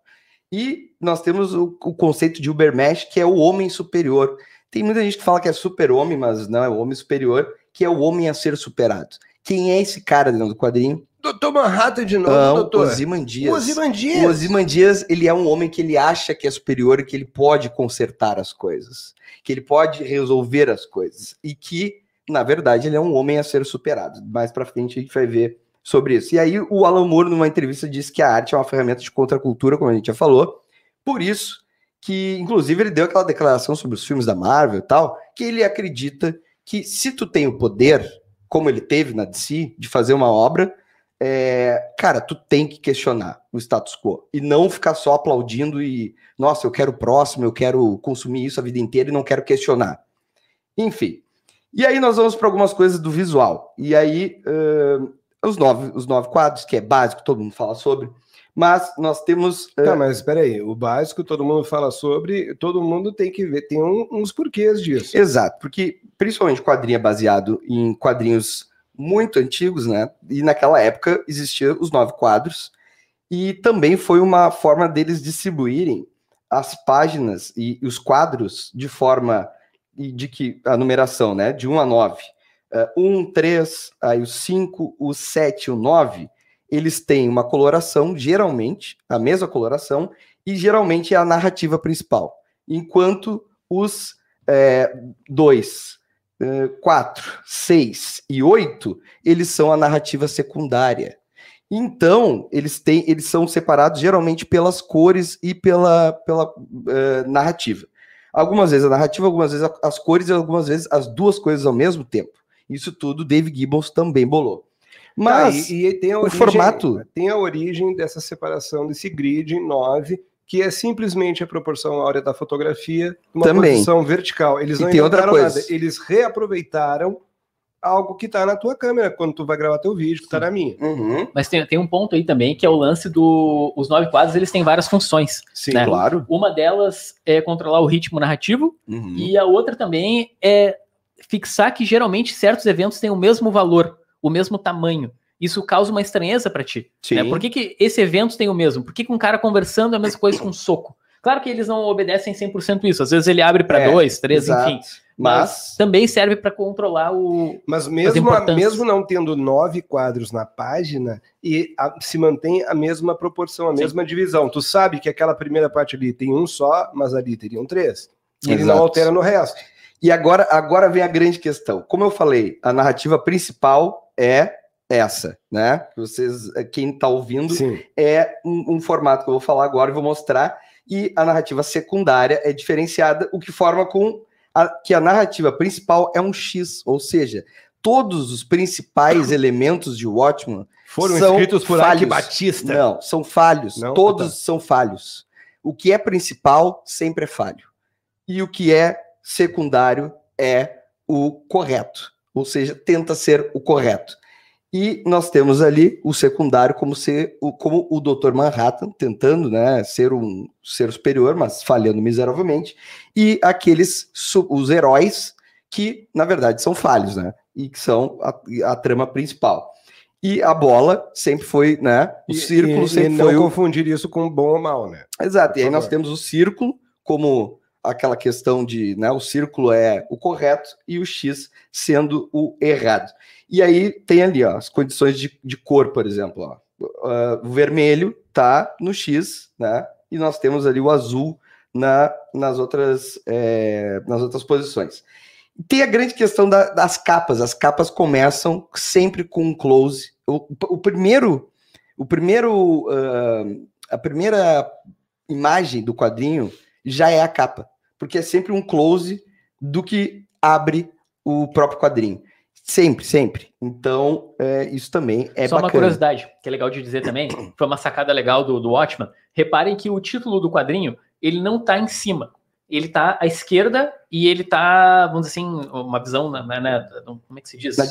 E nós temos o, o conceito de Ubermesh, que é o homem superior. Tem muita gente que fala que é super-homem, mas não, é o homem superior, que é o homem a ser superado. Quem é esse cara dentro do quadrinho? Doutor Manhattan de novo, Não, doutor. Ozymandias. O Ozymandias. O Ozymandias, ele é um homem que ele acha que é superior e que ele pode consertar as coisas, que ele pode resolver as coisas e que, na verdade, ele é um homem a ser superado. Mais pra frente a gente vai ver sobre isso. E aí o Alan Moore, numa entrevista, disse que a arte é uma ferramenta de contracultura, como a gente já falou. Por isso que, inclusive, ele deu aquela declaração sobre os filmes da Marvel e tal, que ele acredita que se tu tem o poder, como ele teve na DC, de fazer uma obra, é, cara, tu tem que questionar o status quo e não ficar só aplaudindo e, nossa, eu quero o próximo, eu quero consumir isso a vida inteira e não quero questionar. Enfim. E aí nós vamos para algumas coisas do visual. E aí, ahn, os, nove, os nove quadros, que é básico, todo mundo fala sobre, mas nós temos. ah, Tá, mas espera aí. O básico todo mundo fala sobre, todo mundo tem que ver, tem um- uns porquês disso. Exato, porque principalmente quadrinho é baseado em quadrinhos muito antigos, né? E naquela época existiam os nove quadros, e também foi uma forma deles distribuírem as páginas e, e os quadros de forma de que a numeração, né? De 1 a 9. Uh, 1, 3, aí o 5, o 7 e o 9, eles têm uma coloração, geralmente, a mesma coloração, e geralmente é a narrativa principal. Enquanto os 2, 4, 6 e 8, eles são a narrativa secundária. Então, eles têm, eles são separados geralmente pelas cores e pela, pela eh, narrativa. Algumas vezes a narrativa, algumas vezes as cores e algumas vezes as duas coisas ao mesmo tempo. Isso tudo Dave Gibbons também bolou. Mas Tá, e, e tem a o origem, formato- tem a origem dessa separação desse grid em 9, que é simplesmente a proporção áurea da fotografia numa Também. posição vertical. Eles E não tem outra inventaram coisa. nada, eles reaproveitaram algo que tá na tua câmera quando tu vai gravar teu vídeo, que tá na minha. Uhum, Mas tem, tem um ponto aí também, que é o lance do... Os nove quadros, eles têm várias funções. Sim, né? claro. Uma delas é controlar o ritmo narrativo, Uhum. e a outra também é fixar que geralmente certos eventos têm o mesmo valor, o mesmo tamanho. Isso causa uma estranheza pra ti. Né? Por que, que esse evento tem o mesmo? Por que, que um cara conversando é a mesma coisa com um soco? Claro que eles não obedecem 100% isso. Às vezes ele abre para É, dois, três, Exato. enfim. Mas Mas também serve para controlar o. Mas mesmo, importâncias. mesmo não tendo nove quadros na página, e a- se mantém a mesma proporção, a Sim. mesma divisão. Tu sabe que aquela primeira parte ali tem um só, mas ali teriam três. E ele não altera no resto. E agora, agora vem a grande questão. Como eu falei, a narrativa principal é essa, né? Vocês, quem está ouvindo, Sim. é um, um formato que eu vou falar agora e vou mostrar. E a narrativa secundária é diferenciada, o que forma com a- que a narrativa principal é um X, ou seja, todos os principais elementos de Watchman Foram São escritos por falhos. Batista. não são falhos, Não? todos Ah, tá. são falhos. O que é principal sempre é falho. E o que é secundário é o correto, ou seja, tenta ser o correto. E nós temos ali o secundário como ser o, como o Dr. Manhattan, tentando né, ser um ser superior, mas falhando miseravelmente, e aqueles os heróis que, na verdade, são falhos, né? E que são a, a trama principal. E a bola sempre foi, né? O E- círculo e, sempre e foi não o, confundir isso com bom ou mal, né? Exato, e aí nós temos o círculo como aquela questão de, né, o círculo é o correto e o X sendo o errado. E aí tem ali, ó, as condições de, de cor, por exemplo, ó. Ah, o vermelho tá no X, né, e nós temos ali o azul na, nas, outras, é, nas outras posições. Tem a grande questão da- das capas, as capas começam sempre com um close. O, o primeiro, o primeiro, ah, a primeira imagem do quadrinho já é a capa, porque é sempre um close do que abre o próprio quadrinho. Sempre, sempre. Então, é, isso também é Só uma bacana. curiosidade, que é legal de dizer também, foi uma sacada legal do, do Watchman. Reparem que o título do quadrinho, ele não tá em cima. Ele tá à esquerda e ele tá, vamos dizer assim, uma visão, na, na- na- como é que se diz? Na,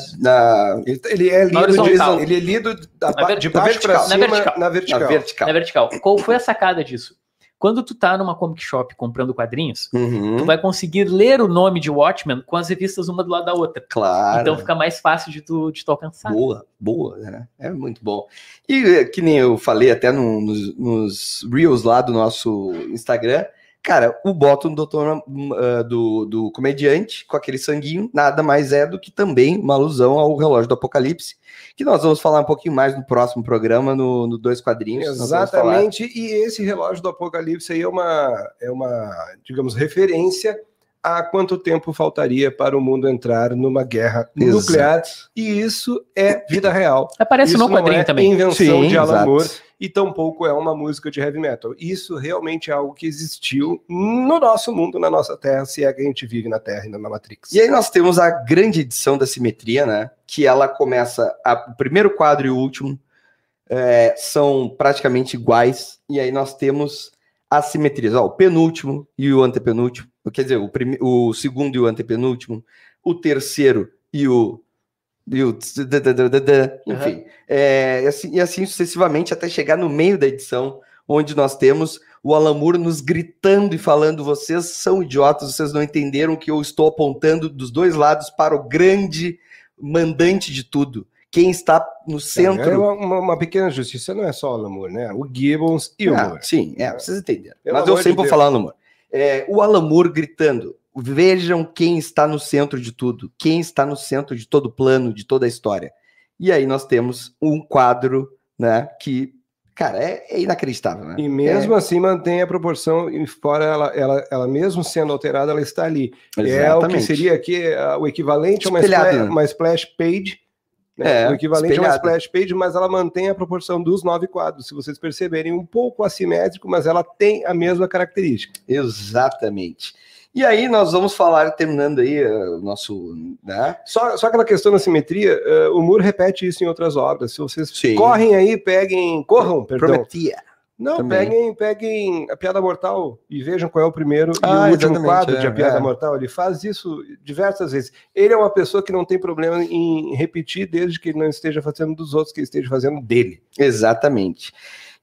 na- Ele, é Na lido, de, horizontal. ele é lido da, Na ver- de na baixo para cima Na vertical. na na vertical. vertical. Na vertical. Qual foi a sacada disso? Quando tu tá numa comic shop comprando quadrinhos, Uhum, tu vai conseguir ler o nome de Watchmen com as revistas uma do lado da outra. Claro. Então fica mais fácil de tu, de tu alcançar. Boa, boa, né? É muito bom. E é, que nem eu falei até no- nos, nos Reels lá do nosso Instagram, cara, o bottom do, ah, do, do comediante com aquele sanguinho nada mais é do que também uma alusão ao relógio do Apocalipse, que nós vamos falar um pouquinho mais no próximo programa, no, no Dois Quadrinhos. Exatamente, e esse relógio do Apocalipse aí é uma, é uma, digamos, referência a quanto tempo faltaria para o mundo entrar numa guerra Exato. nuclear, e isso é vida real. Aparece isso no não quadrinho é também. invenção Sim, de Alan exato. Moore, e tampouco é uma música de heavy metal. Isso realmente é algo que existiu no nosso mundo, na nossa Terra, se é que a gente vive na Terra e não na Matrix. E aí nós temos a grande edição da simetria, né? Que ela começa. a- o primeiro quadro e o último é, são praticamente iguais. E aí nós temos as simetrias. Ó, o penúltimo e o antepenúltimo. Quer dizer, o, prime- o segundo e o antepenúltimo. O terceiro e o. E o enfim, é, e, assim, e assim sucessivamente até chegar no meio da edição, onde nós temos o Alan Moore nos gritando e falando: vocês são idiotas, vocês não entenderam que eu estou apontando dos dois lados para o grande mandante de tudo. Quem está no É centro. uma, uma- uma pequena justiça, não é só o Alan Moore, né? O Gibbons e o Ah, Moore. sim, é, vocês entenderam. Pelo Mas eu sempre de vou falar Alan Moore. É, o Alan Moore gritando: vejam quem está no centro de tudo, quem está no centro de todo o plano, de toda a história. E aí nós temos um quadro, né, que, cara, é, é inacreditável, né? E mesmo assim mantém a proporção, e fora ela, ela, ela mesmo sendo alterada, ela está ali. É o que Exatamente. seria aqui ah, o equivalente a uma, Espelhado, spla- né? uma splash page. Né? É, o equivalente a uma espelhado. splash page, mas ela mantém a proporção dos nove quadros. Se vocês perceberem, um pouco assimétrico, mas ela tem a mesma característica. Exatamente. E aí nós vamos falar, terminando aí eh, o nosso. Né? Só, só aquela questão da simetria, ah, o Moore repete isso em outras obras. Se vocês Sim. correm aí, peguem, corram, perdão. Prometia. Não, Também. peguem, peguem a Piada Mortal e vejam qual é o primeiro e Ah, o último quadro é, de A Piada é. Mortal. Ele faz isso diversas vezes. Ele é uma pessoa que não tem problema em repetir desde que ele não esteja fazendo dos outros, que ele esteja fazendo dele. Exatamente.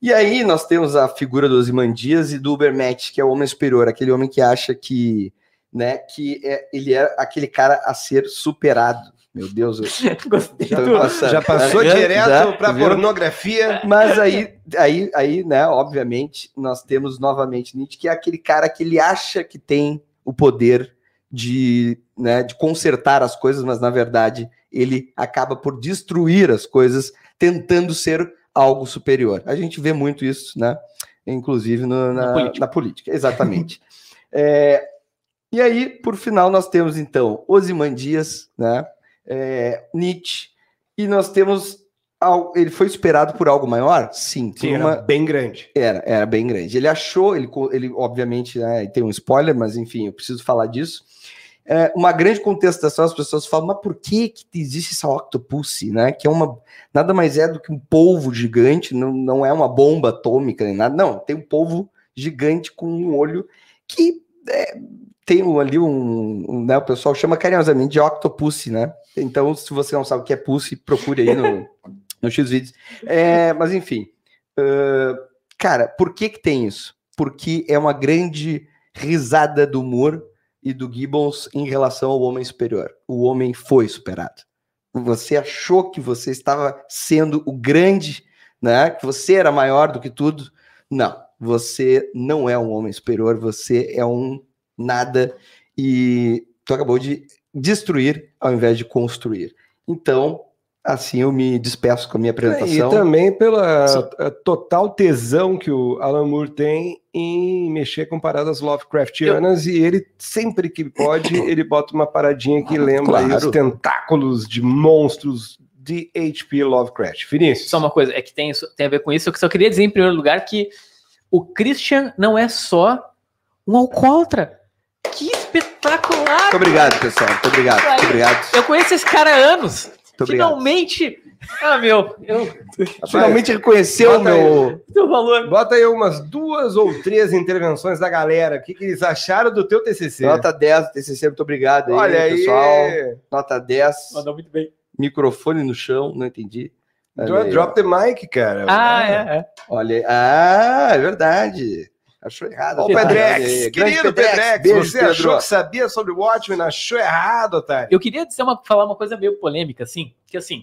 E aí nós temos a figura do Ozymandias e do Ubermatch, que é o homem superior, aquele homem que acha que, né, que é, ele é aquele cara a ser superado. Meu Deus, eu passando. Já passou Já, direto para pornografia. Mas aí, aí, aí, né, obviamente, nós temos novamente Nietzsche, que é aquele cara que ele acha que tem o poder de, né, de consertar as coisas, mas na verdade ele acaba por destruir as coisas, tentando ser algo superior. A gente vê muito isso, né? Inclusive no- na, Na política. na política, exatamente. É, e aí, por final, nós temos então Ozymandias, né? É, Nietzsche, e nós temos ele foi esperado por algo maior? Sim, Sim, por era uma, bem grande. era, era bem grande. Ele achou, ele, ele obviamente, né, tem um spoiler, mas enfim, eu preciso falar disso. É, uma grande contestação, as pessoas falam, mas por que, que existe essa octopus, né? Que é uma. Nada mais é do que um polvo gigante, não, não é uma bomba atômica nem nada. Não, tem um polvo gigante com um olho que é, tem ali um, um, né, o pessoal chama carinhosamente de octopus, né? Então, se você não sabe o que é pussy, procure aí no, no. É, mas enfim, ah, cara, por que que tem isso? Porque é uma grande risada do Moore e do Gibbons em relação ao homem superior. O homem foi superado. Você achou que você estava sendo o grande, né? Que você era maior do que tudo. Não, você não é um homem superior, você é um nada e tu acabou de destruir ao invés de construir. Então, assim eu me despeço com a minha E apresentação. também pela Sim. total tesão que o Alan Moore tem em mexer com paradas Lovecraftianas e ele, sempre que pode, ele bota uma paradinha que lembra aí Claro. os tentáculos de monstros de H.P. Lovecraft. Vinícius. Só uma coisa, é que tem, isso, tem a ver com isso. Eu só queria dizer, em primeiro lugar, que o Christian não é só um alcoólatra. Que espetacular! Muito obrigado, pessoal. Muito obrigado. Muito obrigado. Eu conheço esse cara há anos. Muito obrigado. Finalmente! Ah, meu, eu Finalmente reconheceu o meu. teu valor. Bota aí umas duas ou três intervenções da galera. O que, que eles acharam do teu TCC? Nota 10 do TCC, muito obrigado aí, Olha aí. pessoal. Nota 10. Mandou muito bem. Microfone no chão, não entendi. Olha Drop, aí, drop the mic, cara. Ah, é, é. Olha aí. Ah, é verdade. Achou errado. Ó, o. Pedrex, querido Pedrex, Beijo, você Pedro. achou que sabia sobre o Watchmen, achou errado, otário. Eu queria dizer uma, falar uma coisa meio polêmica, assim, que assim,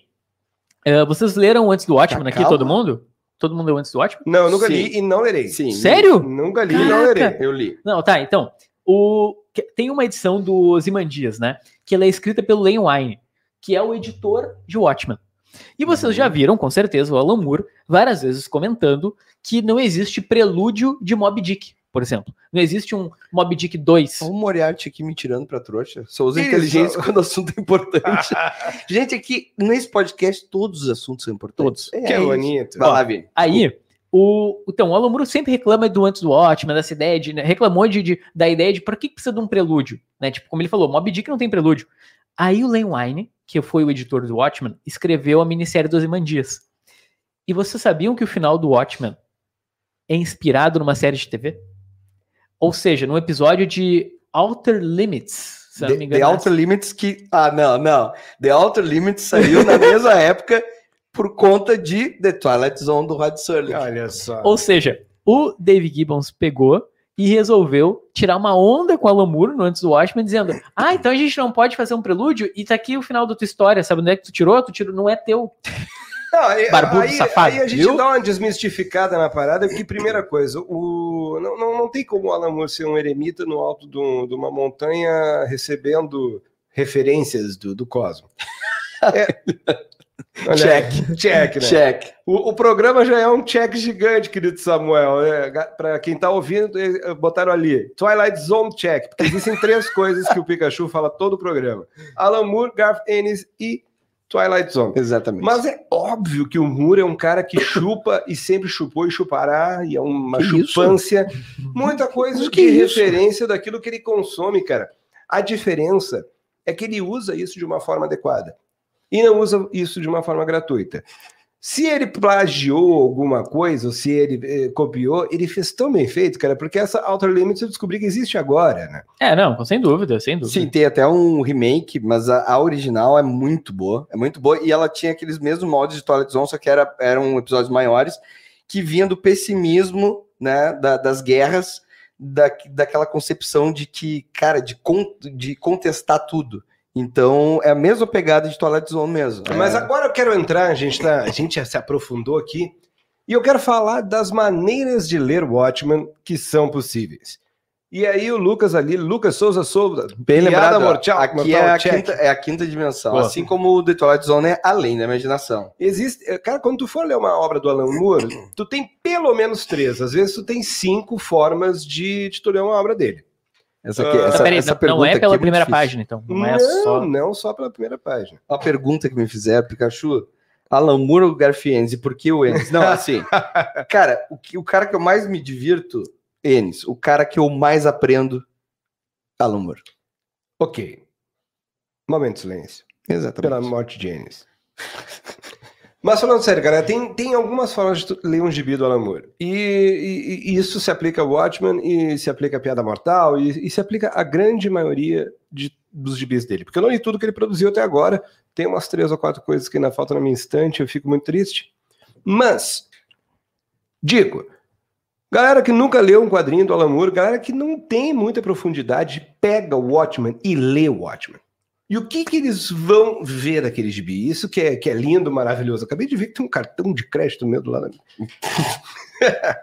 eh, vocês leram antes do Watchmen Tá, aqui, calma. todo mundo? Todo mundo leu antes do Watchmen? Não, eu nunca Sim. li e não lerei. Sim. Sério? Nunca li e não Caraca. lerei. Eu li. Não, tá, então, o, tem uma edição do Ozymandias, né, que ela é escrita pelo Len Wein, que é o editor de Watchmen. E vocês já viram, com certeza, o Alan Moore várias vezes comentando que não existe prelúdio de Mob Dick, por exemplo. Não existe um Mob Dick 2. Só o Moriarty aqui me tirando pra trouxa. Só usa inteligência quando o assunto é importante. Gente, aqui nesse podcast todos os assuntos são importantes. Todos. É, Que é bonito. Vai lá, Vini. Aí, o, então, o Alan Moore sempre reclama do antes do Watchmen, dessa ideia de. né, reclamou de, de- da ideia de por que precisa de um prelúdio, né? Tipo, como ele falou, Mob Dick não tem prelúdio. Aí o Len Wein, que foi o editor do Watchmen, escreveu a minissérie dos Imandias. E vocês sabiam que o final do Watchmen é inspirado numa série de TV? Ou seja, num episódio de Outer Limits. Se eu não me The, engano. The é Outer Limits que. Ah, não, não. The Outer Limits saiu na mesma época por conta de The Twilight Zone do Rod Serling. Olha só. Ou seja, o Dave Gibbons pegou e resolveu tirar uma onda com Alan Moore no antes do Watchmen, dizendo: Ah, então a gente não pode fazer um prelúdio e tá aqui o final da tua história. Sabe onde é que tu tirou? Tu tirou, não é teu. Não, aí, Barbudo aí, safado, aí a gente viu? dá uma desmistificada na parada, porque, primeira coisa, o, não, não, não tem como o Alan Moore ser um eremita no alto de, um- de uma montanha recebendo referências do, do cosmo. É, olha Check. Check, né? Check. O, o programa já é um check gigante, querido Samuel. Né? Para quem tá ouvindo, eh, botaram ali Twilight Zone check, porque existem três coisas que o Pikachu fala todo o programa: Alan Moore, Garth Ennis e Twilight Zone. Exatamente. Mas é óbvio que o Moore é um cara que chupa e sempre chupou e chupará, e é uma Que isso? chupância. Muita coisa de que isso? referência daquilo que ele consome, cara. A diferença é que ele usa isso de uma forma adequada e não usa isso de uma forma gratuita. Se ele plagiou alguma coisa, ou se ele eh, copiou, ele fez tão bem feito, cara, porque essa Outer Limits eu descobri que existe agora, né? É, não, sem dúvida, sem dúvida. Sim, tem até um remake, mas a, a original é muito boa. É muito boa. E ela tinha aqueles mesmos modos de Twilight Zone, só que era, eram episódios maiores, que vinham do pessimismo né, da- das guerras, da, daquela concepção de que, cara, de, con- de contestar tudo. Então, é a mesma pegada de Twilight Zone mesmo. Mas É. agora eu quero entrar, a gente, tá, a gente já se aprofundou aqui, e eu quero falar das maneiras de ler Watchmen que são possíveis. E aí o Lucas ali, Lucas Souza Souza, Bem lembrado, mortal, aqui mortal é a, quinta, é a quinta dimensão. Boa. Assim como o The Twilight Zone é além da imaginação. Existe, eh, cara, quando tu for ler uma obra do Alan Moore, tu tem pelo menos três, às vezes tu tem cinco formas de, de tu ler uma obra dele. Essa, aqui, Ah, essa, peraí, essa não, não pergunta é aqui pela muito primeira difícil. página, então. Não, Não, é só. não só pela primeira página. Uma pergunta que me fizeram, Pikachu. Alan Moore ou Garfiennes? E por que o Enes? Não, assim, cara, o, que, o cara que eu mais me divirto, Enes. O cara que eu mais aprendo, Alan Moore. Ok. Momento de silêncio. Exatamente. Pela morte de Ennis. Mas falando sério, cara, tem, tem algumas formas de ler um gibi do Alan Moore. E, e- e isso se aplica ao Watchmen, e se aplica à Piada Mortal, e, e se aplica à grande maioria de- dos gibis dele. Porque eu não li tudo que ele produziu até agora. Tem umas três ou quatro coisas que ainda faltam na minha estante, eu fico muito triste. Mas, digo, galera que nunca leu um quadrinho do Alan Moore, galera que não tem muita profundidade, pega o Watchmen e lê o Watchmen. E o que, que eles vão ver daquele gibi? Isso que é, que é lindo, maravilhoso. Acabei de ver que tem um cartão de crédito meu do lado.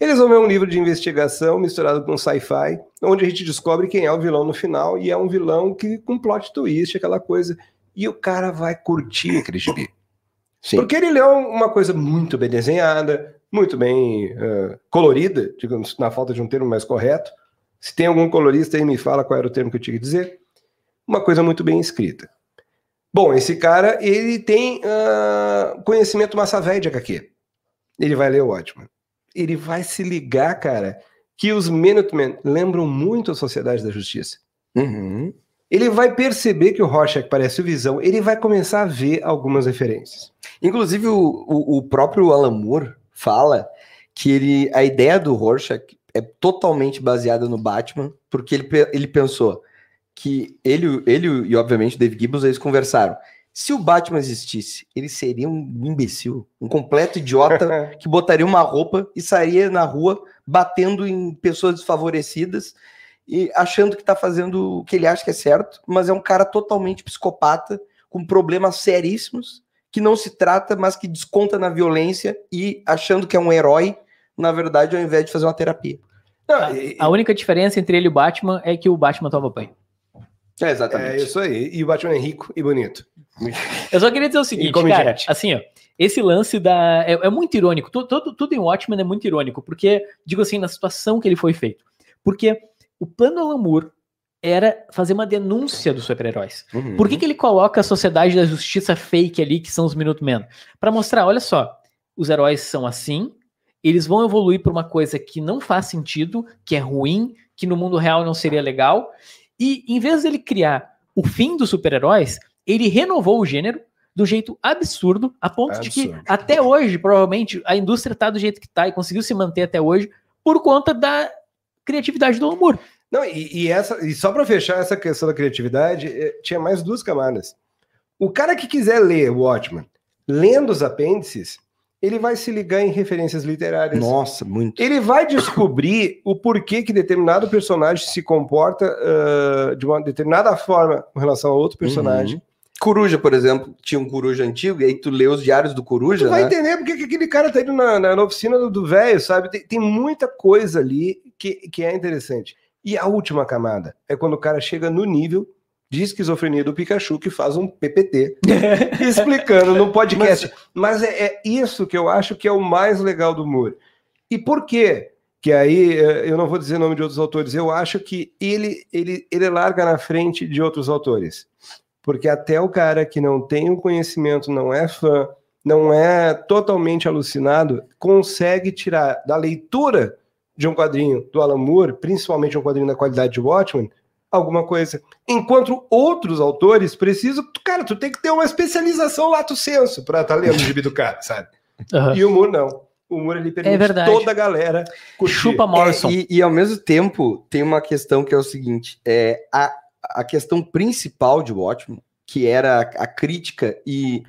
eles vão ver um livro de investigação misturado com sci-fi, onde a gente descobre quem é o vilão no final, e é um vilão que com plot twist, aquela coisa. E o cara vai curtir aquele gibi. Sim. Porque ele leu uma coisa muito bem desenhada, muito bem eh, colorida, digamos, na falta de um termo mais correto. Se tem algum colorista aí, me fala qual era o termo que eu tinha que dizer. Uma coisa muito bem escrita. Bom, esse cara, ele tem ah, conhecimento massa velha de HQ. Ele vai ler o Watchman. Ele vai se ligar, cara, que os Minutemen lembram muito a Sociedade da Justiça. Uhum. Ele vai perceber que o Rorschach parece o Visão, ele vai começar a ver algumas referências. Inclusive, o, o, o próprio Alan Moore fala que ele, a ideia do Rorschach é totalmente baseada no Batman, porque ele, ele pensou que ele, ele e, obviamente, o Dave Gibbons, eles conversaram. Se o Batman existisse, ele seria um imbecil, um completo idiota que botaria uma roupa e sairia na rua batendo em pessoas desfavorecidas e achando que tá fazendo o que ele acha que é certo, mas é um cara totalmente psicopata, com problemas seríssimos, que não se trata, mas que desconta na violência e achando que é um herói, na verdade, ao invés de fazer uma terapia. Não, A, e- a única diferença entre ele e o Batman é que o Batman toma banho. É, é isso aí. E o Batman é rico e bonito. Eu só queria dizer o seguinte, cara, gente. assim, ó, esse lance da. É, é muito irônico. Tu- Tudo, tudo em Watchmen é muito irônico, porque, digo assim, na situação que ele foi feito. Porque o plano do Alan Moore era fazer uma denúncia dos super-heróis. Uhum. Por que, que ele coloca a Sociedade da Justiça fake ali, que são os Minutemen? Pra mostrar, olha só, os heróis são assim, eles vão evoluir pra uma coisa que não faz sentido, que é ruim, que no mundo real não seria legal. E em vez dele criar o fim dos super-heróis, ele renovou o gênero do jeito absurdo, a ponto de que Absurdo. até hoje, provavelmente, a indústria tá do jeito que tá e conseguiu se manter até hoje por conta da criatividade do Moore. Não, e, e essa, e só para fechar essa questão da criatividade, eh, tinha mais duas camadas. O cara que quiser ler o Watchman, lendo os apêndices, ele vai se ligar em referências literárias. Nossa, muito. Ele vai descobrir o porquê que determinado personagem se comporta ah, de uma determinada forma com relação a outro personagem. Uhum. Coruja, por exemplo, tinha um coruja antigo, e aí tu lê os diários do coruja, Tu vai né? entender porque que aquele cara tá indo na, na- na oficina do- do velho, sabe? Tem, tem muita coisa ali que, que é interessante. E a última camada é quando o cara chega no nível de esquizofrenia do Pikachu, que faz um PPT explicando no podcast. Mas é, é isso que eu acho que é o mais legal do Moore. E por quê? Que aí eh, eu não vou dizer o nome de outros autores, eu acho que ele, ele, ele larga na frente de outros autores. Porque até o cara que não tem o conhecimento, não é fã, não é totalmente alucinado, consegue tirar da leitura de um quadrinho do Alan Moore, principalmente um quadrinho da qualidade de Watchmen, alguma coisa. Enquanto outros autores precisam, tu- cara, tu tem que ter uma especialização lato senso para estar lendo o gibi do cara, sabe? Aham. E o Moore não. O Moore ele permite verdade. toda a galera curtir. Chupa Morrison. É, e, e ao mesmo tempo, tem uma questão que é o seguinte: é a, a questão principal de Watchmen, que era a, a crítica e,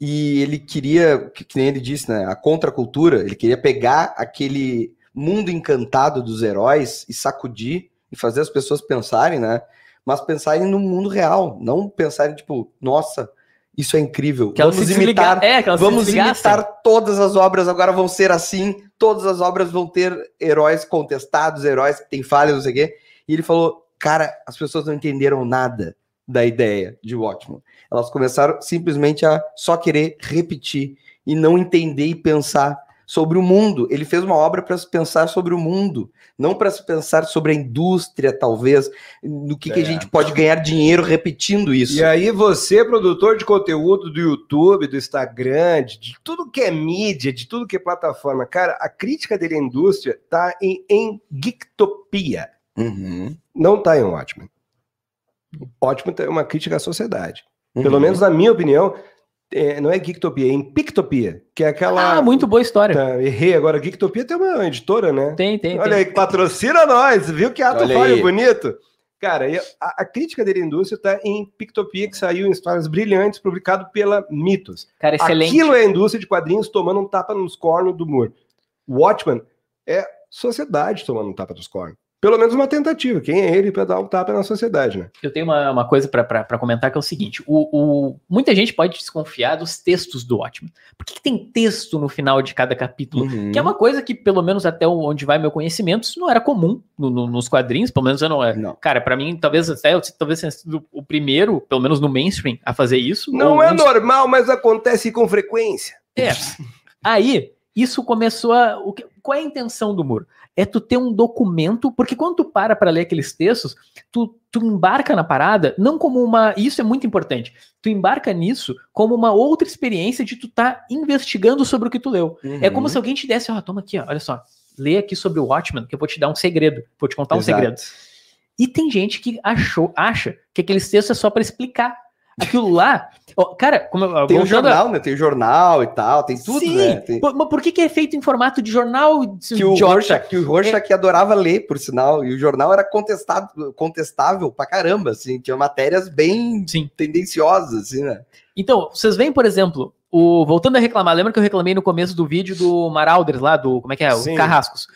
e ele queria, que, que nem ele disse, né? A contracultura, ele queria pegar aquele mundo encantado dos heróis e sacudir e fazer as pessoas pensarem, né? Mas pensarem no mundo real, não pensarem, tipo, nossa, isso é incrível. Que Vamos imitar é, que Vamos imitar todas as obras, agora vão ser assim, todas as obras vão ter heróis contestados, heróis que têm falhas, não sei o quê. E ele falou, cara, as pessoas não entenderam nada da ideia de Watchmen. Elas começaram simplesmente a só querer repetir e não entender e pensar sobre o mundo. Ele fez uma obra para se pensar sobre o mundo, não para se pensar sobre a indústria, talvez, no que, que a É. gente pode ganhar dinheiro repetindo isso. E aí você, produtor de conteúdo do YouTube, do Instagram, de, tudo que é mídia, de tudo que é plataforma, cara, a crítica dele à indústria tá em, em geektopia. Uhum, Não tá em Watchmen. Watchmen é uma crítica à sociedade. Pelo uhum. menos na minha opinião, é, não é Geektopia, é em Pictopia, que é aquela. Ah, muito boa história. Tá, errei agora. Geektopia tem uma editora, né? Tem, tem, Olha tem. aí, patrocina nós, viu que ato falho bonito? Cara, a, a crítica dele à indústria está em Pictopia, que saiu em Histórias Brilhantes, publicado pela Mitos. Cara, excelente. Aquilo é a indústria de quadrinhos tomando um tapa nos cornos do Moore. Watchman é sociedade tomando um tapa nos cornos. Pelo menos uma tentativa. Quem é ele para dar um tapa na sociedade, né? Eu tenho uma, uma coisa pra comentar que é o seguinte: o, o- muita gente pode desconfiar dos textos do Watchmen. Por que, que tem texto no final de cada capítulo? Uhum. Que é uma coisa que, pelo menos até onde vai meu conhecimento, isso não era comum no- no- nos quadrinhos, pelo menos eu não é. Não. Cara, pra mim, talvez até eu talvez tenha sido o primeiro, pelo menos no mainstream, a fazer isso. Não é um normal, mas acontece com frequência. É. Aí, isso começou a. o que- qual é a intenção do muro? É tu ter um documento, porque quando tu para para ler aqueles textos, tu, tu embarca na parada, não como uma. Isso é muito importante. Tu embarca nisso como uma outra experiência de tu tá investigando sobre o que tu leu. É como Uhum. se alguém te desse, ó, toma aqui, ó, olha só, lê aqui sobre o Watchmen, que eu vou te dar um segredo, vou te contar um Exato. segredo. E tem gente que achou, acha que aqueles textos é só para explicar. Aquilo lá, ó, cara, como eu- Tem o voltando a- jornal, né? Tem o jornal e tal, tem tudo, Sim, né? Tem- por- mas por que, que é feito em formato de jornal? Que o? Rorschach, que o Rorschach adorava ler, por sinal, e o jornal era contestado, contestável pra caramba, assim, tinha matérias bem Sim. tendenciosas, assim, né? Então, vocês veem, por exemplo, o voltando a reclamar, lembra que eu reclamei no começo do vídeo do Marauders lá, do, como é que é? Sim. O Carrascos.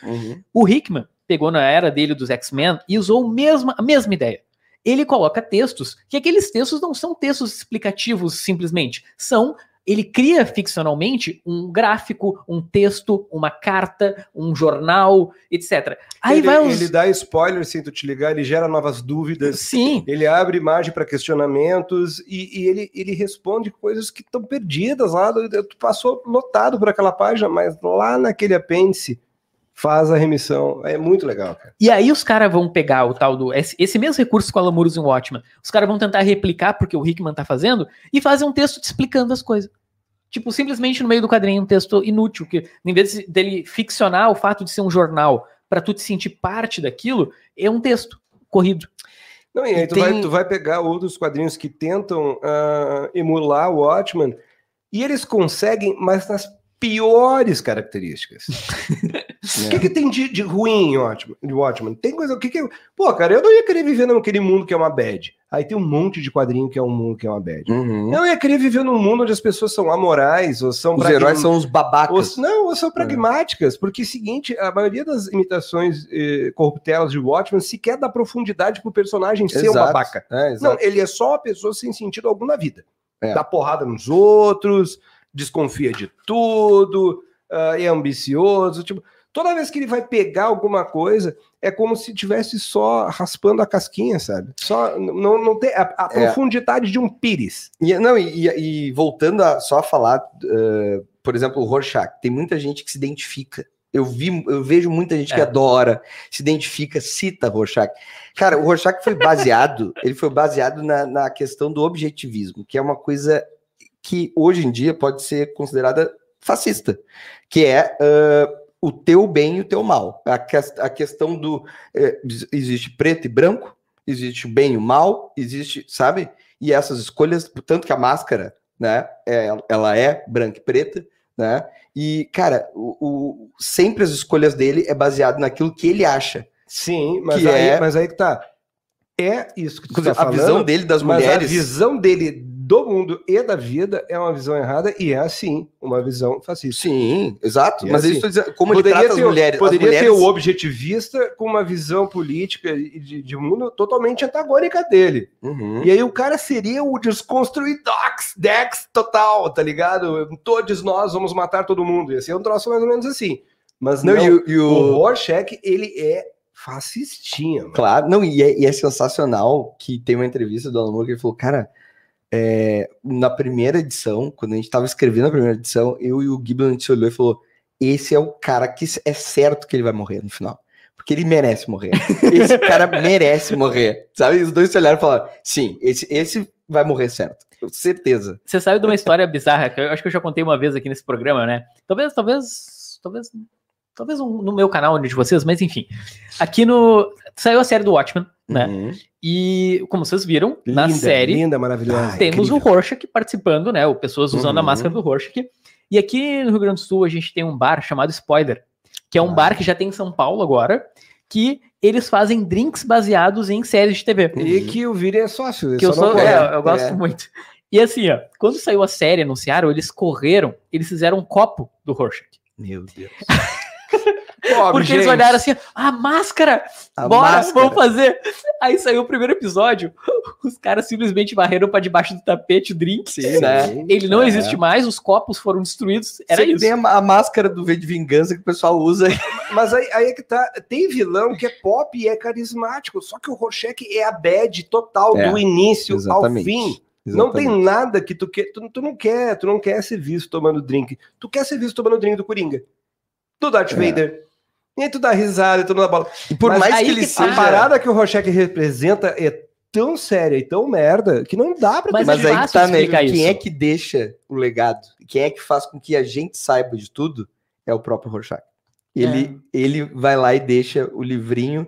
O Hickman pegou na era dele dos X-Men e usou mesma, a mesma ideia. Ele coloca textos, que aqueles textos não são textos explicativos simplesmente, são ele cria ficcionalmente um gráfico, um texto, uma carta, um jornal, etc. Aí ele, vai os ele dá spoiler sem tu te ligar, ele gera novas dúvidas. Sim, Ele abre imagem para questionamentos e, e ele, ele responde coisas que estão perdidas lá. Tu passou lotado por aquela página, mas lá naquele apêndice faz a remissão. É muito legal, cara. E aí os caras vão pegar o tal do. Esse, mesmo recurso com a Lamuros em Watchman. Os caras vão tentar replicar porque o Hickman tá fazendo e fazer um texto te explicando as coisas. Tipo, simplesmente no meio do quadrinho, um texto inútil, que em vez de- dele ficcionar o fato de ser um jornal pra tu te sentir parte daquilo, é um texto corrido. Não, e aí tu, Tem- vai, tu vai pegar outros quadrinhos que tentam ah, emular o Watchman e eles conseguem, mas nas piores características. O que, que tem de, de ruim em Watchmen, de Watchmen? Tem coisa. O que que. Pô, cara, eu não ia querer viver naquele mundo que é uma bad. Aí tem um monte de quadrinho que é um mundo que é uma bad. Uhum. Eu não ia querer viver num mundo onde as pessoas são amorais ou são Os pragma- heróis são os babacas. ou- não, ou são pragmáticas, porque é o seguinte, a maioria das imitações eh, corruptelas de Watchmen sequer dá profundidade pro personagem ser um Exato. babaca. É, Não, ele é só uma pessoa sem sentido algum na vida. É. Dá porrada nos outros, desconfia de tudo, ah, é ambicioso. Tipo, toda vez que ele vai pegar alguma coisa, é como se tivesse só raspando a casquinha, sabe? Só não, não tem a, a É. profundidade de um pires. E, não, e, e- voltando a só a falar, eh, por exemplo, o Rorschach, tem muita gente que se identifica. Eu, vi, eu vejo muita gente que É. adora, se identifica, cita Rorschach. Cara, o Rorschach foi baseado, ele foi baseado na, na questão do objetivismo, que é uma coisa que hoje em dia pode ser considerada fascista, que é ah, o teu bem e o teu mal. A, ques- a questão do eh, existe preto e branco, existe o bem e o mal, existe, sabe? E essas escolhas, tanto que a máscara, né, é- ela é branca e preta, né? E, cara, o, o- sempre as escolhas dele é baseado naquilo que ele acha. Sim, mas, Que aí, é- mas aí que tá. É isso que tu tá a falando. visão dele das mulheres. a visão dele do mundo e da vida é uma visão errada e é assim, uma visão fascista. Sim, exato. E mas assim, dizendo como ele trata as ter, mulheres. as poderia mulheres- ter o objetivista com uma visão política e de, de mundo totalmente antagônica dele. Uhum. E aí o cara seria o desconstruidox, Dex total, tá ligado? Todos nós vamos matar todo mundo. Ia ser um troço mais ou menos assim. Mas não, Não, e, o- e o o, Rorschach, ele é fascistinha, mano. Claro, não, e é, e é sensacional que tem uma entrevista do Alan Moore que ele falou, cara, é, na primeira edição, quando a gente tava escrevendo a primeira edição, eu e o Gibbon a gente se olhou e falou: esse é o cara que é certo que ele vai morrer no final. Porque ele merece morrer. Esse cara merece morrer. Sabe? Os dois se olharam e falaram: sim, esse, esse vai morrer certo. Com certeza. Você sabe de uma história bizarra que eu acho que eu já contei uma vez aqui nesse programa, né? Talvez, talvez, talvez, talvez um- no meu canal, onde de vocês, mas enfim. Aqui no. Saiu a série do Watchmen, né? Uhum. E como vocês viram, na Linda, série Linda, maravilhosa. Ah, temos incrível. o Rorschach participando, né? O pessoas usando a Uhum. máscara do Rorschach. E aqui no Rio Grande do Sul a gente tem um bar chamado Spoiler, que é um Ah. bar que já tem em São Paulo agora, que eles fazem drinks baseados em séries de TV. E que o Vini é sócio. Que eu sou, é, eu gosto é. muito. E assim, ó, quando saiu a série, anunciaram, eles correram, eles fizeram um copo do Rorschach. Meu Deus. Pobre, Porque eles gente. olharam assim, a máscara, A bora, máscara. vamos fazer. Aí saiu o primeiro episódio, os caras simplesmente varreram pra debaixo do tapete o drink, Sim, né? Ele não é. existe mais, os copos foram destruídos, era Sempre isso. Tem a, máscara do V de vingança que o pessoal usa. Mas aí, aí é que tá. Tem vilão que é pop e é carismático. Só que o Rorschach é a bad total É, do início ao exatamente. fim. Não tem nada que tu quer. Tu, tu não quer, tu não quer ser visto tomando drink. Tu quer ser visto tomando drink do Coringa. Do Darth É. Vader. E aí tu dá risada e tu não dá bola. E por Mas mais que ele que tá. A seja. parada que o Rorschach representa é tão séria e tão merda que não dá pra Mas ter Mas é aí que tá, né? explicar Quem isso. é que deixa o legado? Quem é que faz com que a gente saiba de tudo? É o próprio Rorschach. Ele, ele vai lá e deixa o livrinho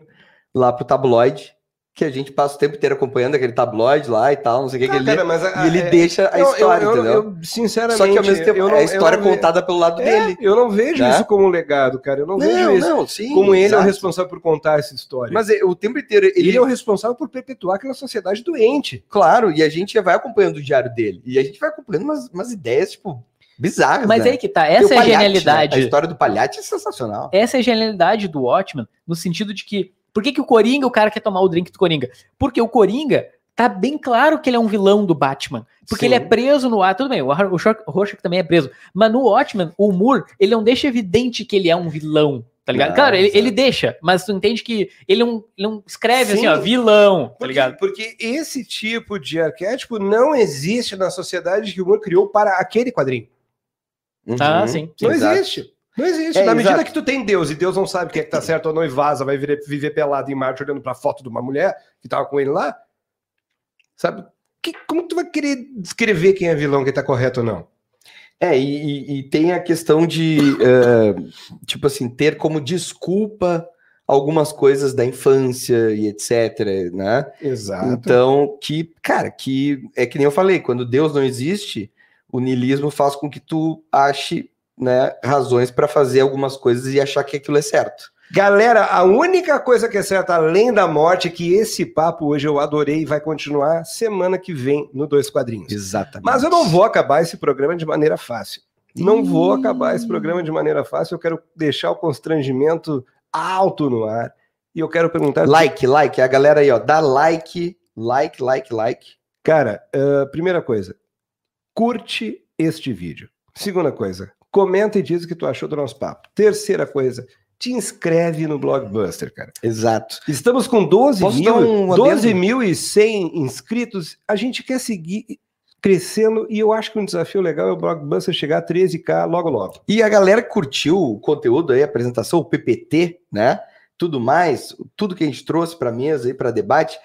lá pro tabloide, que a gente passa o tempo inteiro acompanhando aquele tabloide lá e tal, não sei o que, que Ah, ele cara, mas a- E ele é- deixa a eu- eu- história, eu, entendeu? eu, sinceramente, Só que ao mesmo tempo não, é a história contada pelo lado É, dele. Eu não vejo né? isso como um legado, cara. Eu não, vejo Não, isso não, sim. como ele é o exato. responsável por contar essa história. Mas é, o tempo inteiro ele, ele, é o responsável por perpetuar aquela sociedade doente. claro, e a gente já vai acompanhando o diário dele. E a gente vai acompanhando umas, umas ideias, tipo, bizarras. Mas né? aí que tá, Tem essa é a Palhate, né? genialidade. A história do Palhate é sensacional. Essa é a genialidade do Watchmen, no sentido de que. Por que, que o Coringa, o cara quer tomar o drink do Coringa? Porque o Coringa tá bem claro que ele é um vilão do Batman. Porque Sim. ele é preso no ar. Tudo bem, o, o Rorschach também é preso. Mas no Watchmen, o Moore, ele não deixa evidente que ele é um vilão. Tá ligado? Não, claro, ele, ele deixa, mas tu entende que ele não, ele não escreve assim, Sim. ó, vilão, tá Porque, ligado? porque esse tipo de arquétipo não existe na sociedade que o humor criou para aquele quadrinho. Ah, Uhum, sim. Não exato. existe. Não existe. É, na medida exato. que tu tem Deus e Deus não sabe o que é que tá certo ou não e vaza, vai viver, viver pelado em Marte olhando pra foto de uma mulher que tava com ele lá, sabe? Que, como tu vai querer descrever quem é vilão, quem tá correto ou não? É, e, e- tem a questão de, eh, tipo assim, ter como desculpa algumas coisas da infância e etc, né? Exato. Então, que, cara, que é que nem eu falei, quando Deus não existe, o niilismo faz com que tu ache, né, razões para fazer algumas coisas e achar que aquilo é certo. Galera, a única coisa que é certa além da morte é que esse papo hoje eu adorei e vai continuar semana que vem no Dois Quadrinhos. Exatamente. Mas eu não vou acabar esse programa de maneira fácil. Não vou acabar esse programa de maneira fácil. Eu quero deixar o constrangimento alto no ar. E eu quero perguntar. Like, like, a galera aí, ó, dá like, like, like, like. Cara, ah, primeira coisa, curte este vídeo. Segunda coisa, comenta e diz o que tu achou do nosso papo. Terceira coisa, te inscreve no Blockbuster, cara. Exato. Estamos com 12 Posso mil, um 12.100 inscritos. A gente quer seguir crescendo e eu acho que um desafio legal é o Blockbuster chegar a 13k logo logo. E a galera que curtiu o conteúdo aí, a apresentação, o PPT, né? Tudo mais, tudo que a gente trouxe para mesa aí para debate,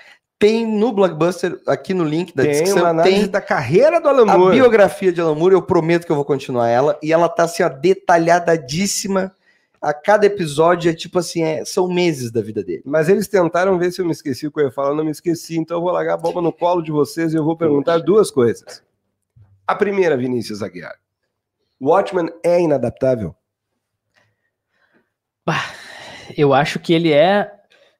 tem no Blockbuster, aqui no link da tem uma descrição, análise tem da carreira do Alan a Moore. biografia de Alan Moore, eu prometo que eu vou continuar ela, e ela tá assim, ó, detalhadíssima. A cada episódio é tipo assim, é, são meses da vida dele. Mas eles tentaram ver se eu me esqueci o que eu ia falar, eu não me esqueci, então eu vou largar a bomba no colo de vocês e eu vou perguntar duas coisas. A primeira, Vinícius Aguiar. Watchmen é inadaptável? Eu acho que ele é.